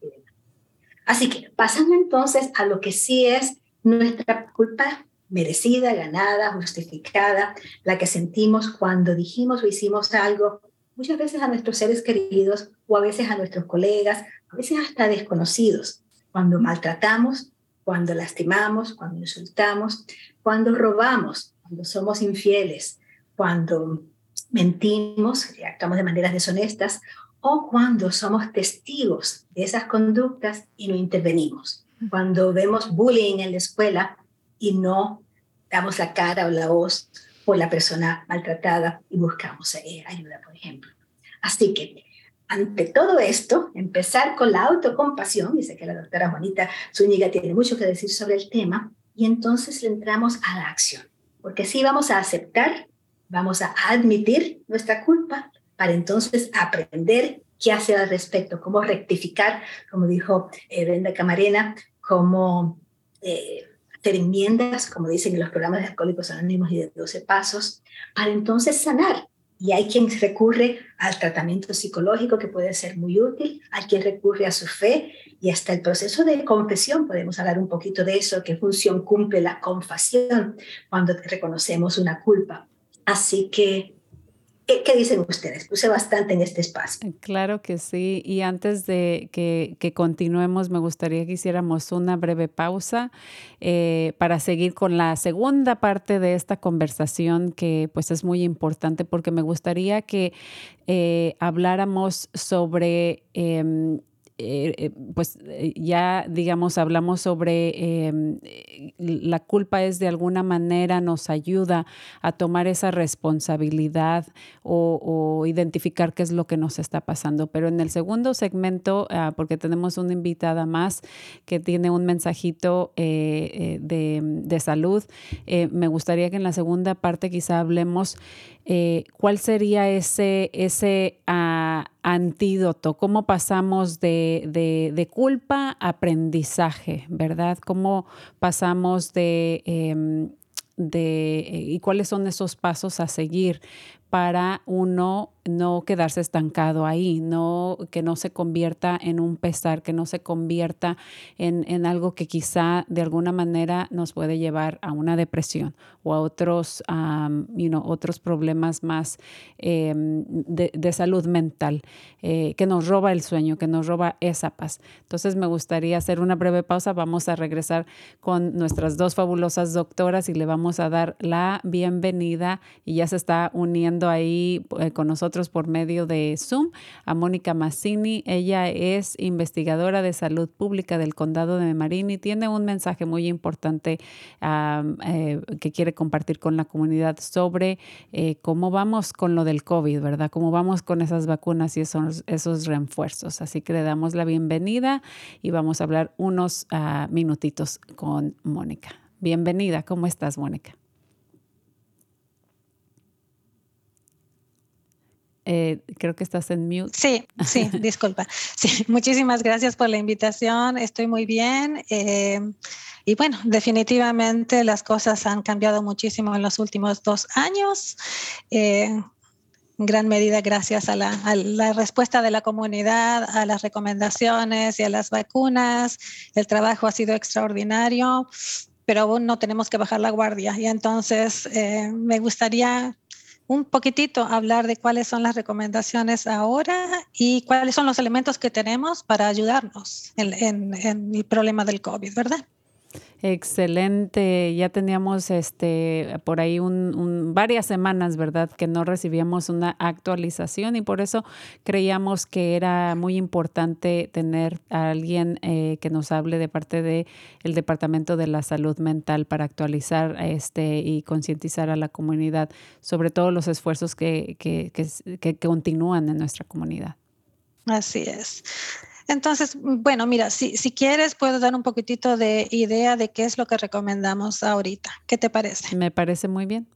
Speaker 4: Así que pasando entonces a lo que sí es nuestra culpa merecida, ganada, justificada, la que sentimos cuando dijimos o hicimos algo, muchas veces a nuestros seres queridos o a veces a nuestros colegas, a veces hasta desconocidos, cuando maltratamos, cuando lastimamos, cuando insultamos, cuando robamos, cuando somos infieles, cuando mentimos actuamos de maneras deshonestas o cuando somos testigos de esas conductas y no intervenimos. Cuando vemos bullying en la escuela y no damos la cara o la voz por la persona maltratada y buscamos eh, ayuda, por ejemplo. Así que ante todo esto, empezar con la autocompasión, dice que la doctora Juanita Zúñiga tiene mucho que decir sobre el tema, y entonces le entramos a la acción, porque sí vamos a aceptar, vamos a admitir nuestra culpa para entonces aprender qué hacer al respecto, cómo rectificar, como dijo eh, Brenda Camarena, cómo eh, enmiendas, como dicen en los programas de Alcohólicos Anónimos y de 12 Pasos, para entonces sanar y hay quien recurre al tratamiento psicológico que puede ser muy útil, hay quien recurre a su fe y hasta el proceso de confesión, podemos hablar un poquito de eso, qué función cumple la confesión cuando reconocemos una culpa. Así que ¿Qué, dicen ustedes? Puse bastante en este espacio.
Speaker 2: Claro que sí. Y antes de que, continuemos, me gustaría que hiciéramos una breve pausa eh, para seguir con la segunda parte de esta conversación que pues es muy importante porque me gustaría que eh, habláramos sobre... Em, eh, pues eh, ya digamos hablamos sobre em, la culpa es de alguna manera nos ayuda a tomar esa responsabilidad o, identificar qué es lo que nos está pasando. Pero en el segundo segmento, ah, porque tenemos una invitada más que tiene un mensajito de, de, salud, me gustaría que en la segunda parte quizá hablemos eh, ¿cuál sería ese, ese ah, antídoto? ¿Cómo pasamos de, de, culpa a aprendizaje, verdad? ¿Cómo pasamos de... Em, de, eh, y cuáles son esos pasos a seguir para uno no quedarse estancado ahí, no, que no se convierta en un pesar, que no se convierta en, algo que quizá de alguna manera nos puede llevar a una depresión o a otros, otros problemas más em, de, salud mental, eh, que nos roba el sueño, que nos roba esa paz. Entonces me gustaría hacer una breve pausa, vamos a regresar con nuestras dos fabulosas doctoras y le vamos a dar la bienvenida y ya se está uniendo ahí eh, con nosotros por medio de Zoom a Mónica Massini. Ella es investigadora de salud pública del condado de Marín y tiene un mensaje muy importante eh, que quiere compartir con la comunidad sobre eh, cómo vamos con lo del COVID, ¿verdad? Cómo vamos con esas vacunas y esos, esos refuerzos. Así que le damos la bienvenida y vamos a hablar unos ah, minutitos con Mónica. Bienvenida, ¿cómo estás, Mónica? Eh, creo que estás en mute.
Speaker 5: Sí, sí, disculpa. Sí, muchísimas gracias por la invitación. Estoy muy bien. Eh, y bueno, definitivamente las cosas han cambiado muchísimo en los últimos dos años. Eh, en gran medida gracias a la, a la, respuesta de la comunidad, a las recomendaciones y a las vacunas. El trabajo ha sido extraordinario, pero aún no tenemos que bajar la guardia. Y entonces me gustaría un poquitito hablar de cuáles son las recomendaciones ahora y cuáles son los elementos que tenemos para ayudarnos en, el problema del COVID, ¿verdad?
Speaker 2: Excelente. Ya teníamos este por ahí un, varias semanas, ¿verdad? Que no recibíamos una actualización y por eso creíamos que era muy importante tener a alguien eh, que nos hable de parte del el Departamento de la Salud Mental para actualizar este y concientizar a la comunidad sobre todos los esfuerzos que, que, que continúan en nuestra comunidad.
Speaker 5: Así es. Entonces, bueno, mira, si, si quieres, puedo dar un poquitito de idea de qué es lo que recomendamos ahorita. ¿Qué te parece?
Speaker 2: Me parece muy bien.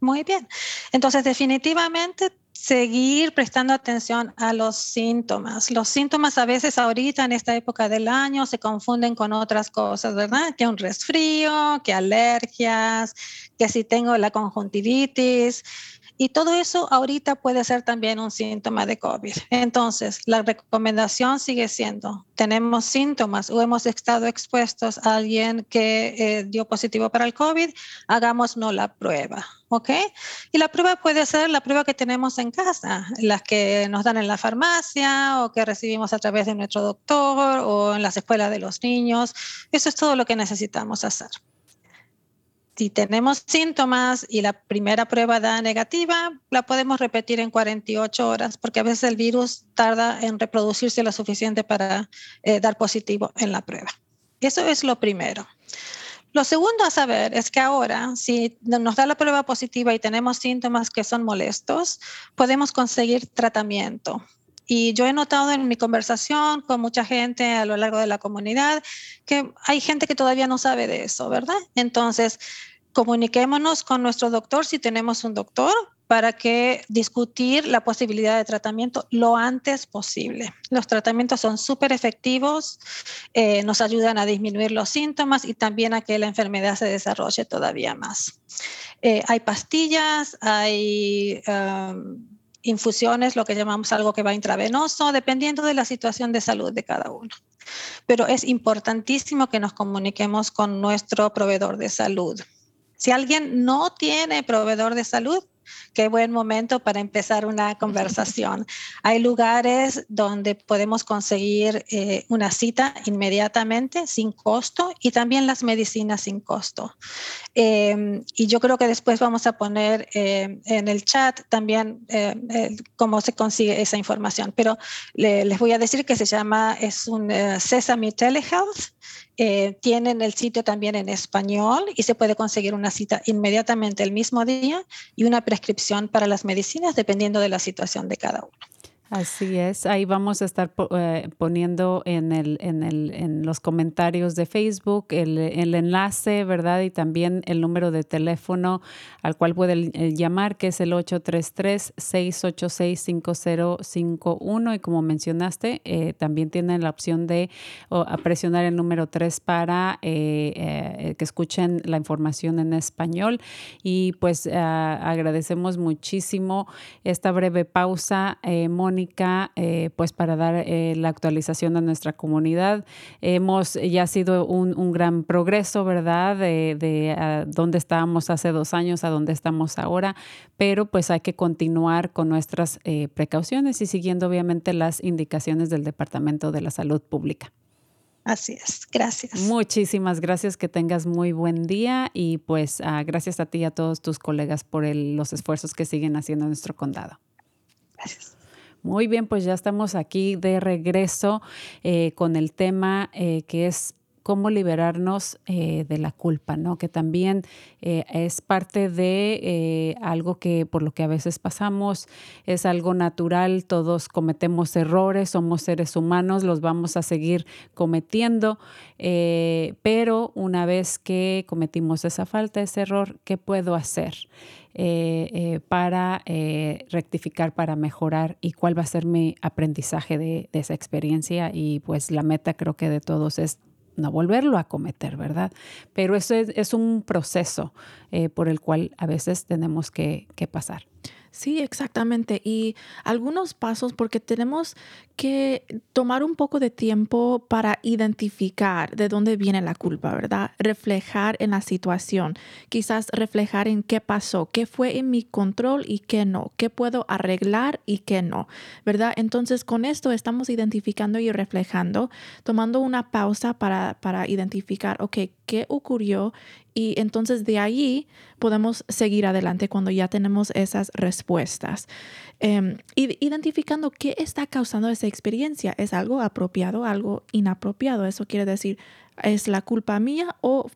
Speaker 5: Muy bien. Entonces, definitivamente seguir prestando atención a los síntomas. Los síntomas a veces ahorita en esta época del año se confunden con otras cosas, ¿verdad? Que un resfrío, que alergias, que si tengo la conjuntivitis. Y todo eso ahorita puede ser también un síntoma de COVID. Entonces, la recomendación sigue siendo, tenemos síntomas o hemos estado expuestos a alguien que eh, dio positivo para el COVID, hagámonos la prueba. ¿ok? Y la prueba puede ser la prueba que tenemos en casa, las que nos dan en la farmacia o que recibimos a través de nuestro doctor o en las escuelas de los niños. Eso es todo lo que necesitamos hacer si tenemos síntomas y la primera prueba da negativa, la podemos repetir en 48 horas porque a veces el virus tarda en reproducirse lo suficiente para eh, dar positivo en la prueba. Eso es lo primero. Lo segundo a saber es que ahora, si nos da la prueba positiva y tenemos síntomas que son molestos, podemos conseguir tratamiento Y yo he notado en mi conversación con mucha gente a lo largo de la comunidad que hay gente que todavía no sabe de eso, ¿verdad? Entonces, comuniquémonos con nuestro doctor si tenemos un doctor para que discutir la posibilidad de tratamiento lo antes posible. Los tratamientos son súper efectivos, eh, nos ayudan a disminuir los síntomas y también a que la enfermedad se desarrolle todavía más. Eh, hay pastillas, hay um, infusiones, lo que llamamos algo que va intravenoso, dependiendo de la situación de salud de cada uno. Pero es importantísimo que nos comuniquemos con nuestro proveedor de salud. Si alguien no tiene proveedor de salud, qué buen momento para empezar una conversación. Hay lugares donde podemos conseguir eh, una cita inmediatamente sin costo y también las medicinas sin costo. Em, y yo creo que después vamos a poner eh, en el chat también eh, cómo se consigue esa información. Pero les voy a decir que se llama, es un Sesame Telehealth eh, tienen el sitio también en español y se puede conseguir una cita inmediatamente el mismo día y una prescripción para las medicinas dependiendo de la situación de cada uno.
Speaker 2: Así es, ahí vamos a estar eh, poniendo en, el, en, el, en, los comentarios de Facebook el, el, enlace, ¿verdad? Y también el número de teléfono al cual pueden eh, llamar, que es el 833-686-5051. Y como mencionaste, eh, también tienen la opción de presionar el número 3 para que escuchen la información en español. Y pues agradecemos muchísimo esta breve pausa, Eh, pues para dar eh, la actualización a nuestra comunidad. Hemos ya sido un, gran progreso, ¿verdad? De, de dónde estábamos hace dos años a dónde estamos ahora, pero pues hay que continuar con nuestras eh, precauciones y siguiendo obviamente las indicaciones del Departamento de la Salud Pública.
Speaker 5: Así es, gracias.
Speaker 2: Muchísimas gracias, que tengas muy buen día y pues ah, gracias a ti y a todos tus colegas por los esfuerzos que siguen haciendo en nuestro condado.
Speaker 5: Gracias.
Speaker 2: Muy bien, pues ya estamos aquí de regreso eh, con el tema eh, que es cómo liberarnos eh, de la culpa, ¿no? Que también es parte de algo que por lo que a veces pasamos, es algo natural, todos cometemos errores, somos seres humanos, los vamos a seguir cometiendo, pero una vez que cometimos esa falta, ese error, ¿qué puedo hacer? Eh, eh, para eh, rectificar, para mejorar y cuál va a ser mi aprendizaje de, esa experiencia. Y pues la meta creo que de todos es no volverlo a cometer, ¿verdad? Pero eso es, un proceso por el cual a veces tenemos que pasar.
Speaker 3: Sí, exactamente. Y algunos pasos porque tenemos que tomar un poco de tiempo para identificar de dónde viene la culpa, ¿verdad? Reflejar en la situación, quizás reflejar en qué pasó, qué fue en mi control y qué no, qué puedo arreglar y qué no, ¿verdad? Entonces con esto estamos identificando y reflejando, tomando una pausa para, para identificar, ok, qué ocurrió y entonces de ahí podemos seguir adelante cuando ya tenemos esas respuestas. Em, identificando qué está causando esa experiencia. ¿Es algo apropiado, algo inapropiado? Eso quiere decir, ¿es la culpa mía o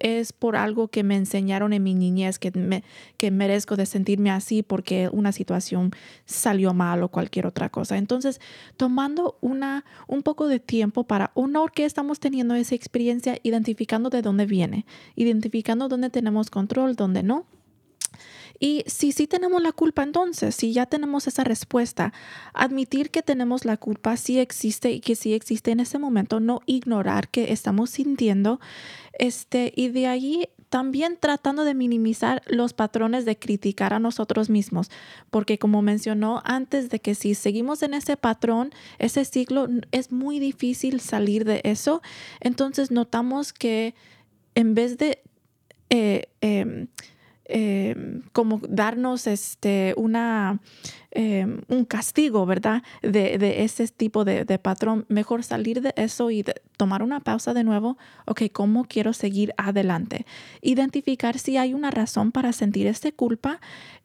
Speaker 3: es por algo que me enseñaron en mi niñez que, me, que merezco de sentirme así porque una situación salió mal o cualquier otra cosa. Entonces, tomando una, un poco de tiempo para honor que estamos teniendo esa experiencia, identificando de dónde viene, identificando dónde tenemos control, dónde no y si sí tenemos la culpa, entonces, si ya tenemos esa respuesta, admitir que tenemos la culpa sí existe y que sí existe en ese momento, no ignorar que estamos sintiendo, este, y de ahí también tratando de minimizar los patrones de criticar a nosotros mismos, porque como mencionó antes de que si seguimos en ese patrón, ese ciclo, es muy difícil salir de eso. Entonces notamos que en vez de... Eh, em, Em, como darnos este, una, em, un castigo, ¿verdad? De, de ese tipo de, de, patrón. Mejor salir de eso y tomar una pausa de nuevo. Ok, ¿cómo quiero seguir adelante? Identificar si hay una razón para sentir esta culpa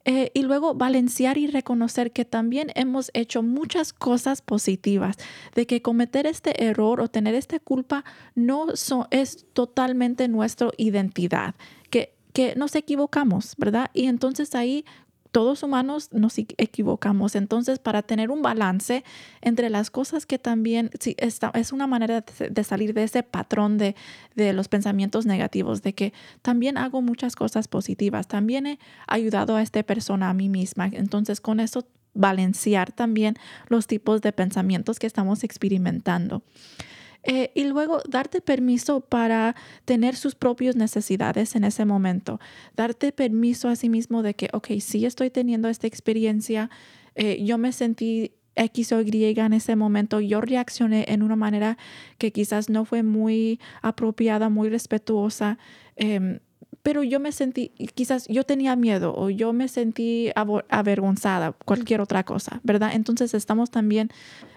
Speaker 3: eh, y luego balancear y reconocer que también hemos hecho muchas cosas positivas, de que cometer este error o tener esta culpa no es totalmente nuestra identidad, que nos equivocamos, ¿verdad? Y entonces ahí todos humanos nos equivocamos. Entonces, para tener un balance entre las cosas que también, sí, esta, es una manera de, salir de ese patrón de, de, los pensamientos negativos, de que también hago muchas cosas positivas, también he ayudado a esta persona, a mí misma. Entonces, con eso, balancear también los tipos de pensamientos que estamos experimentando. Eh, y luego darte permiso para tener sus propias necesidades en ese momento. Darte permiso a sí mismo de que, ok, sí estoy teniendo esta experiencia, eh, yo me sentí X o Y en ese momento, yo reaccioné en una manera que quizás no fue muy apropiada, muy respetuosa. Em, pero yo me sentí, quizás yo tenía miedo o yo me sentí avergonzada, cualquier otra cosa, ¿verdad? Entonces estamos también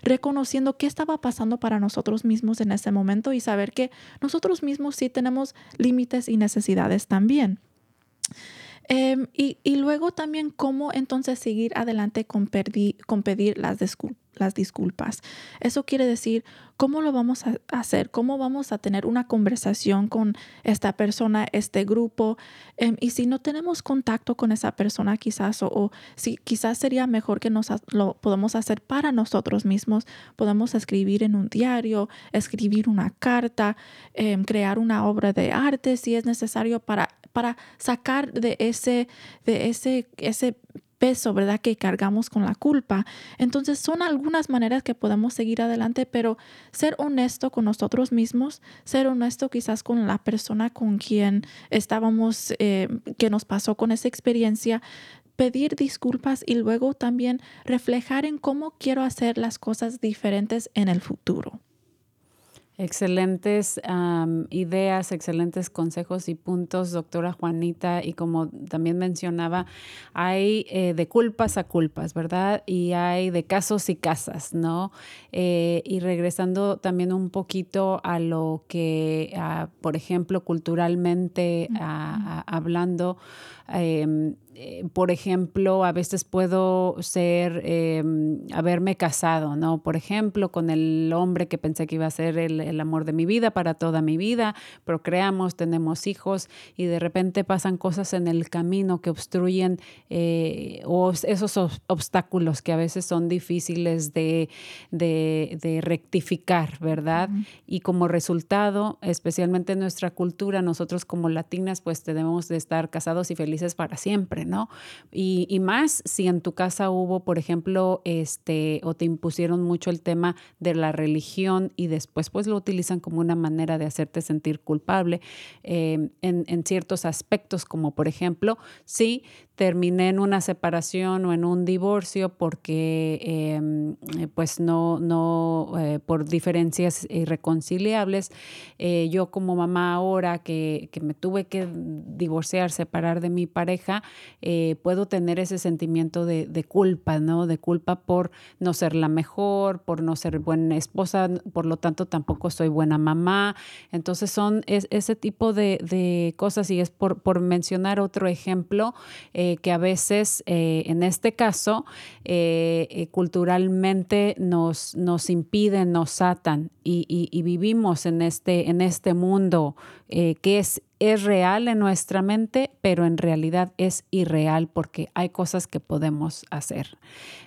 Speaker 3: reconociendo qué estaba pasando para nosotros mismos en ese momento y saber que nosotros mismos sí tenemos límites y necesidades también. Em, y, y, luego también cómo entonces seguir adelante con, con pedir las disculpas las disculpas. Eso quiere decir cómo lo vamos a hacer, cómo vamos a tener una conversación con esta persona, este grupo. Em, y si no tenemos contacto con esa persona quizás, o, si quizás sería mejor que nos lo podamos hacer para nosotros mismos, podemos escribir en un diario, escribir una carta, em, crear una obra de arte si es necesario para, para sacar de ese, de ese, ese peso, ¿verdad? Que cargamos con la culpa. Entonces son algunas maneras que podemos seguir adelante, pero ser honesto con nosotros mismos, ser honesto quizás con la persona con quien estábamos, eh, que nos pasó con esa experiencia, pedir disculpas y luego también reflejar en cómo quiero hacer las cosas diferentes en el futuro.
Speaker 2: Excelentes ideas, excelentes consejos y puntos, doctora Juanita. Y como también mencionaba, hay eh, de culpas a culpas, ¿verdad? Y hay de casos y casas, ¿no? Eh, y regresando también un poquito a lo que, por ejemplo, culturalmente hablando, em, eh, por ejemplo, a veces puedo ser, em, haberme casado, ¿no? Por ejemplo, con el hombre que pensé que iba a ser el, amor de mi vida para toda mi vida, procreamos, tenemos hijos y de repente pasan cosas en el camino que obstruyen eh, o esos obstáculos que a veces son difíciles de, rectificar, ¿verdad? Y como resultado, especialmente en nuestra cultura, nosotros como latinas, pues tenemos de estar casados y felices para siempre, ¿no? Y, más si en tu casa hubo, por ejemplo, este, o te impusieron mucho el tema de la religión y después pues lo utilizan como una manera de hacerte sentir culpable eh, en, en ciertos aspectos, como por ejemplo, si terminé en una separación o en un divorcio porque em, pues no, no eh, por diferencias irreconciliables. Eh, yo como mamá ahora que, que, me tuve que divorciar, separar de mi pareja, puedo tener ese sentimiento de, de, culpa, ¿no? De culpa por no ser la mejor, por no ser buena esposa, por lo tanto tampoco soy buena mamá. Entonces son ese tipo de, de, cosas y es por, por mencionar otro ejemplo. Eh, que a veces, eh, en este caso, eh, culturalmente nos, nos impiden, nos atan y, y, vivimos en este, en este mundo que es es real en nuestra mente, pero en realidad es irreal porque hay cosas que podemos hacer.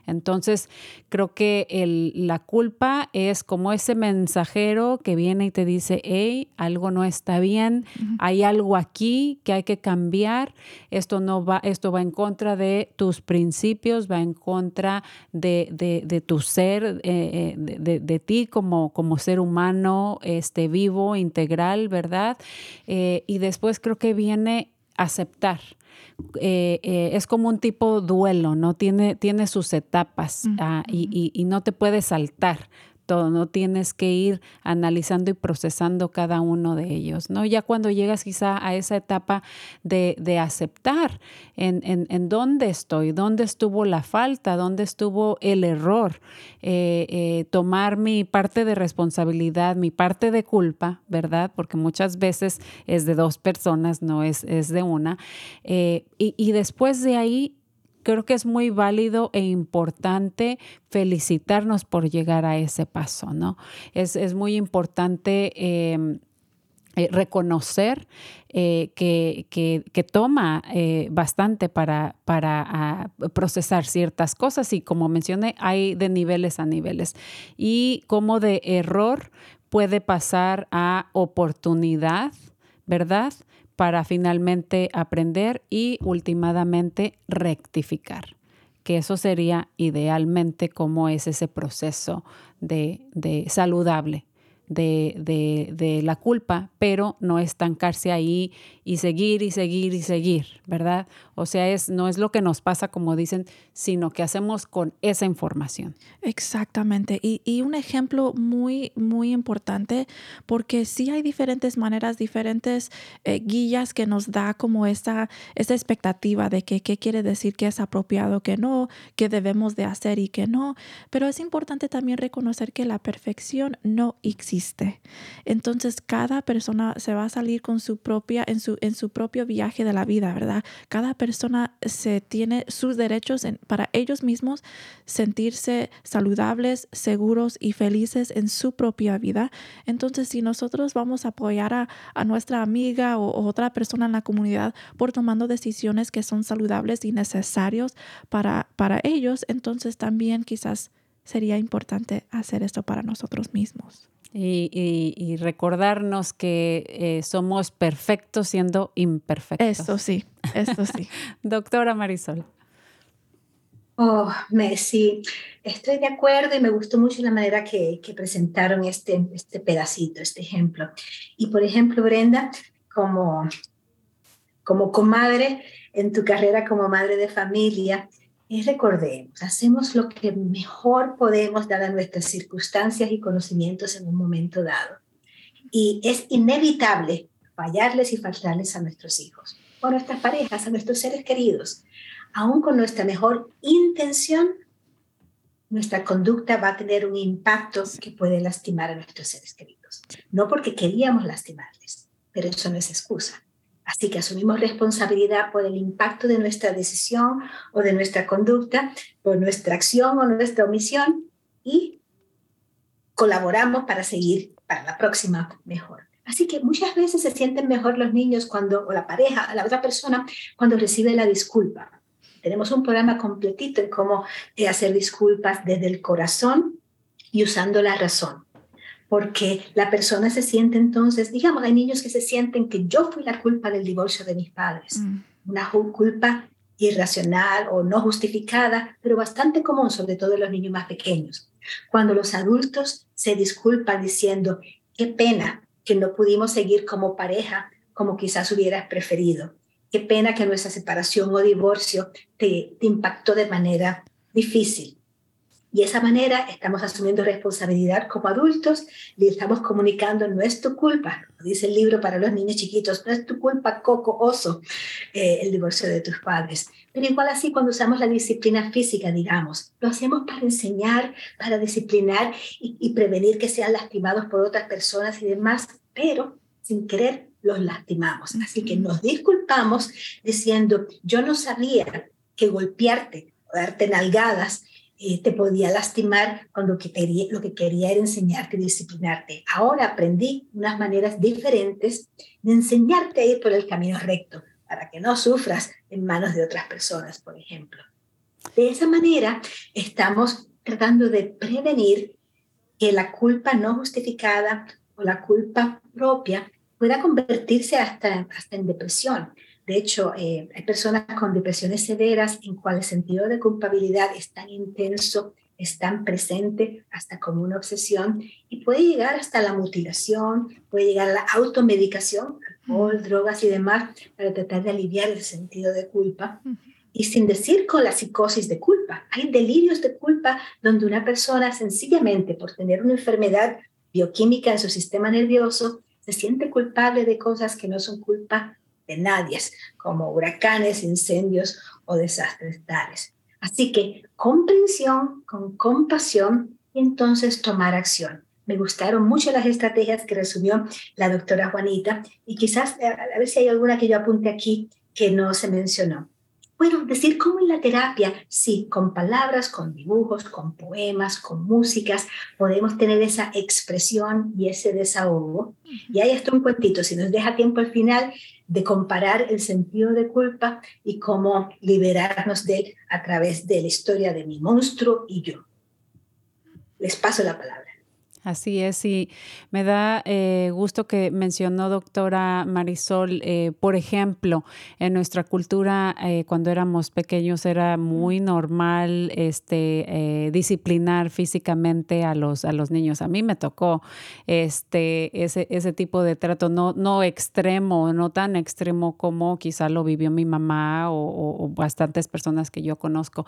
Speaker 2: Entonces, creo que la culpa es como ese mensajero que viene y te dice, hey, algo no está bien, hay algo aquí que hay que cambiar, esto, no va, esto va en contra de tus principios, va en contra de, tu ser, eh, eh, de, ti como, como ser humano este, vivo, integral, ¿verdad? Eh, y después creo que viene aceptar. Eh, eh, es como un tipo duelo, ¿no? Tiene, tiene sus etapas ah, y, y, no te puedes saltar no tienes que ir analizando y procesando cada uno de ellos, ¿no? Ya cuando llegas quizá a esa etapa de, aceptar en, en, dónde estoy, dónde estuvo la falta, dónde estuvo el error, eh, eh, tomar mi parte de responsabilidad, mi parte de culpa, ¿verdad? Porque muchas veces es de dos personas, no es, es de una. Eh, y, y después de ahí creo que es muy válido e importante felicitarnos por llegar a ese paso, ¿no? Es, muy importante. Em, eh, reconocer eh, que, que, toma eh, bastante para, para ah, procesar ciertas cosas y como mencioné, hay de niveles a niveles. Y como de error puede pasar a oportunidad, ¿verdad? Para finalmente aprender y últimamente rectificar que eso sería idealmente como es ese proceso de, de saludable de, de, de, la culpa, pero no estancarse ahí y seguir y seguir y seguir, ¿verdad? O sea, es, no es lo que nos pasa, como dicen, sino que hacemos con esa información.
Speaker 3: Exactamente. Y, y un ejemplo muy, muy importante, porque sí hay diferentes maneras, diferentes eh, guías que nos da como esta, esta expectativa de que qué quiere decir que es apropiado, que no, que debemos de hacer y que no. Pero es importante también reconocer que la perfección no existe entonces cada persona se va a salir con su propia, en su, en su propio viaje de la vida, ¿verdad? Cada se tiene sus derechos para ellos mismos sentirse saludables, seguros y felices en su propia vida. Entonces, si nosotros vamos a apoyar a, nuestra amiga o, o, otra persona en la comunidad por tomando decisiones que son saludables y necesarios para, para ellos, entonces también quizás sería importante hacer esto para nosotros mismos.
Speaker 2: Y, recordarnos que eh, somos perfectos siendo imperfectos.
Speaker 3: Eso sí, eso sí.
Speaker 2: Doctora Marisol.
Speaker 4: Oh, sí, estoy de acuerdo y me gustó mucho la manera que, que, presentaron este, este pedacito, este ejemplo. Y por ejemplo, Brenda, como, como comadre en tu carrera como madre de familia, y recordemos, hacemos lo que mejor podemos dadas nuestras circunstancias y conocimientos en un momento dado. Y es inevitable fallarles y faltarles a nuestros hijos, o a nuestras parejas, a nuestros seres queridos. Aún con nuestra mejor intención, nuestra conducta va a tener un impacto que puede lastimar a nuestros seres queridos. No porque queríamos lastimarles, pero eso no es excusa. Así que asumimos responsabilidad por el impacto de nuestra decisión o de nuestra conducta, por nuestra acción o nuestra omisión y colaboramos para seguir para la próxima mejor. Así que muchas veces se sienten mejor los niños cuando, o la pareja, la otra persona, cuando recibe la disculpa. Tenemos un programa completito en cómo eh, hacer disculpas desde el corazón y usando la razón porque la persona se siente entonces, digamos, hay niños que se sienten que yo fui la culpa del divorcio de mis padres, mm. una culpa irracional o no justificada, pero bastante común, sobre todo en los niños más pequeños. Cuando los adultos se disculpan diciendo, qué pena que no pudimos seguir como pareja como quizás hubieras preferido, qué pena que nuestra separación o divorcio te, te impactó de manera difícil. Y de esa manera estamos asumiendo responsabilidad como adultos, le estamos comunicando, no es tu culpa, dice el libro para los niños chiquitos, no es tu culpa, coco, oso, eh, el divorcio de tus padres. Pero igual así cuando usamos la disciplina física, digamos, lo hacemos para enseñar, para disciplinar y, y prevenir que sean lastimados por otras personas y demás, pero sin querer los lastimamos. Así que nos disculpamos diciendo, yo no sabía que golpearte o darte nalgadas eh, te podía lastimar cuando que quería, lo que quería era enseñarte y disciplinarte. Ahora aprendí unas maneras diferentes de enseñarte a ir por el camino recto para que no sufras en manos de otras personas, por ejemplo. De esa manera estamos tratando de prevenir que la culpa no justificada o la culpa propia pueda convertirse hasta, hasta en depresión. De hecho, eh, hay personas con depresiones severas en cual el sentido de culpabilidad es tan intenso, es tan presente, hasta como una obsesión, y puede llegar hasta la mutilación, puede llegar a la automedicación, alcohol, drogas y demás, para tratar de aliviar el sentido de culpa. Y sin decir con la psicosis de culpa, hay delirios de culpa donde una persona sencillamente por tener una enfermedad bioquímica en su sistema nervioso se siente culpable de cosas que no son culpa de nadie, como huracanes, incendios o desastres tales. Así que comprensión, con compasión y entonces tomar acción. Me gustaron mucho las estrategias que resumió la doctora Juanita y quizás a ver si hay alguna que yo apunte aquí que no se mencionó. Bueno, decir cómo en la terapia, sí, con palabras, con dibujos, con poemas, con músicas, podemos tener esa expresión y ese desahogo. Y ahí está un cuentito, si nos deja tiempo al final, de comparar el sentido de culpa y cómo liberarnos de él a través de la historia de mi monstruo y yo. Les paso la palabra.
Speaker 2: Así es, y me da eh, gusto que mencionó doctora Marisol, eh, por ejemplo, en nuestra cultura eh, cuando éramos pequeños era muy normal este, disciplinar físicamente a los, a los niños. A mí me tocó este, ese, ese tipo de trato, no, no extremo, no tan extremo como quizá lo vivió mi mamá o, o bastantes personas que yo conozco,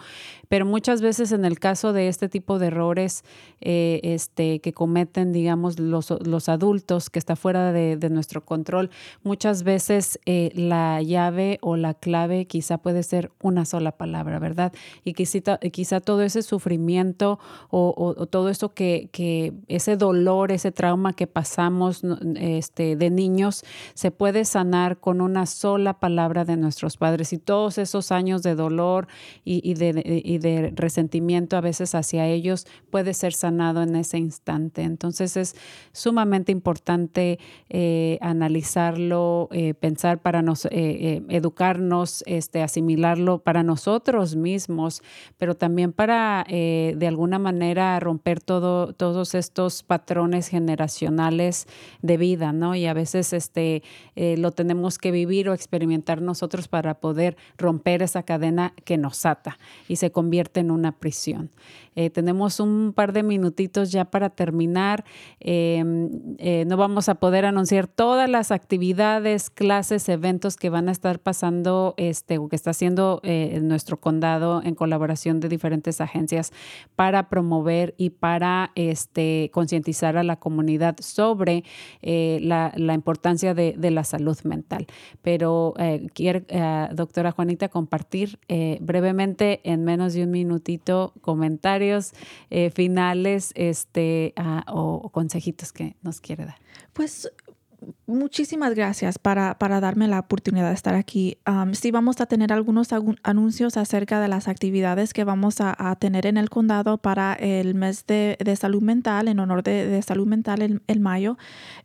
Speaker 2: pero muchas veces en el caso de este tipo de errores este, que cometen, digamos, los, los adultos, que está fuera de, nuestro control, muchas veces eh, la llave o la clave quizá puede ser una sola palabra, ¿verdad? Y quizá, quizá todo ese sufrimiento o, todo eso que, que, ese dolor, ese trauma que pasamos este, de niños, se puede sanar con una sola palabra de nuestros padres. Y todos esos años de dolor y, de, y de resentimiento a veces hacia ellos puede ser sanado en ese instante. Entonces es sumamente importante eh, analizarlo, eh, pensar para nos, eh, educarnos, este, asimilarlo para nosotros mismos, pero también para de alguna manera romper todo, todos estos patrones generacionales de vida, ¿no? Y a veces este, lo tenemos que vivir o experimentar nosotros para poder romper esa cadena que nos ata y se convierte en una prisión. Tenemos un par de minutitos ya para terminar Em, eh, no vamos a poder anunciar todas las actividades, clases, eventos que van a estar pasando este, o que está haciendo eh, nuestro condado en colaboración de diferentes agencias para promover y para este, concientizar a la comunidad sobre eh, la, la, importancia de, de, la salud mental. Pero quiero, doctora Juanita, compartir brevemente en menos de un minutito comentarios finales este, o, consejitos que nos quiere dar?
Speaker 3: Pues Muchísimas gracias para, para, darme la oportunidad de estar aquí. Sí, vamos a tener algunos anuncios acerca de las actividades que vamos a, tener en el condado para el mes de, salud mental, en honor de, salud mental el mayo.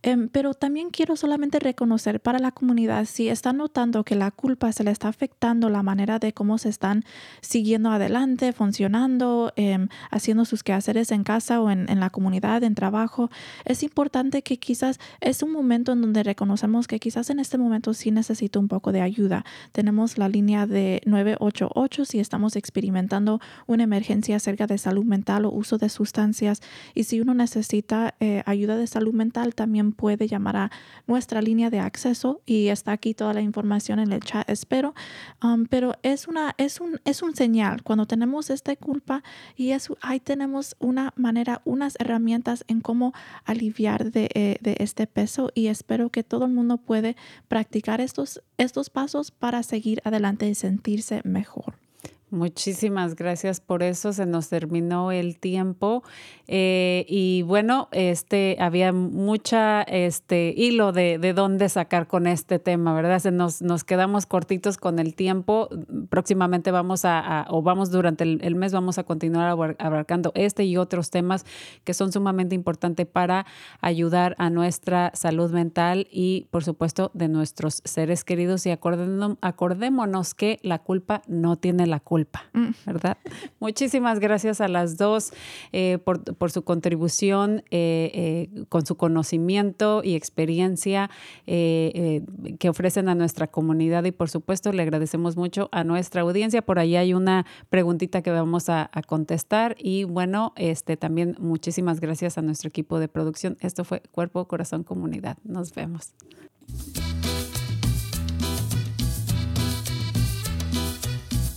Speaker 3: Um, pero también quiero solamente reconocer para la comunidad, si están notando que la culpa se le está afectando la manera de cómo se están siguiendo adelante, funcionando, um, haciendo sus quehaceres en casa o en, en la comunidad, en trabajo, es importante que quizás es un momento en donde reconocemos que quizás en este momento sí necesito un poco de ayuda. Tenemos la línea de 988 si estamos experimentando una emergencia acerca de salud mental o uso de sustancias. Y si uno necesita eh, ayuda de salud mental, también puede llamar a nuestra línea de acceso y está aquí toda la información en el chat, espero. Um, pero es, una, es, un, es un señal cuando tenemos esta culpa y es, ahí tenemos una manera, unas herramientas en cómo aliviar de, eh, de este peso y espero que todo el mundo puede practicar estos, estos pasos para seguir adelante y sentirse mejor.
Speaker 2: Muchísimas gracias por eso. Se nos terminó el tiempo eh, y bueno, este había mucha este hilo de, de, dónde sacar con este tema, ¿verdad? Se nos, nos quedamos cortitos con el tiempo. Próximamente vamos a, o vamos durante el, el, mes vamos a continuar abarcando este y otros temas que son sumamente importantes para ayudar a nuestra salud mental y por supuesto de nuestros seres queridos y acordémonos que la culpa no tiene la culpa ¿verdad? Muchísimas gracias a las dos eh, por, su contribución eh, eh, con su conocimiento y experiencia que ofrecen a nuestra comunidad y por supuesto le agradecemos mucho a nuestra audiencia. Por ahí hay una preguntita que vamos a, a contestar y bueno, este también muchísimas gracias a nuestro equipo de producción. Esto fue Cuerpo, Corazón, Comunidad. Nos vemos.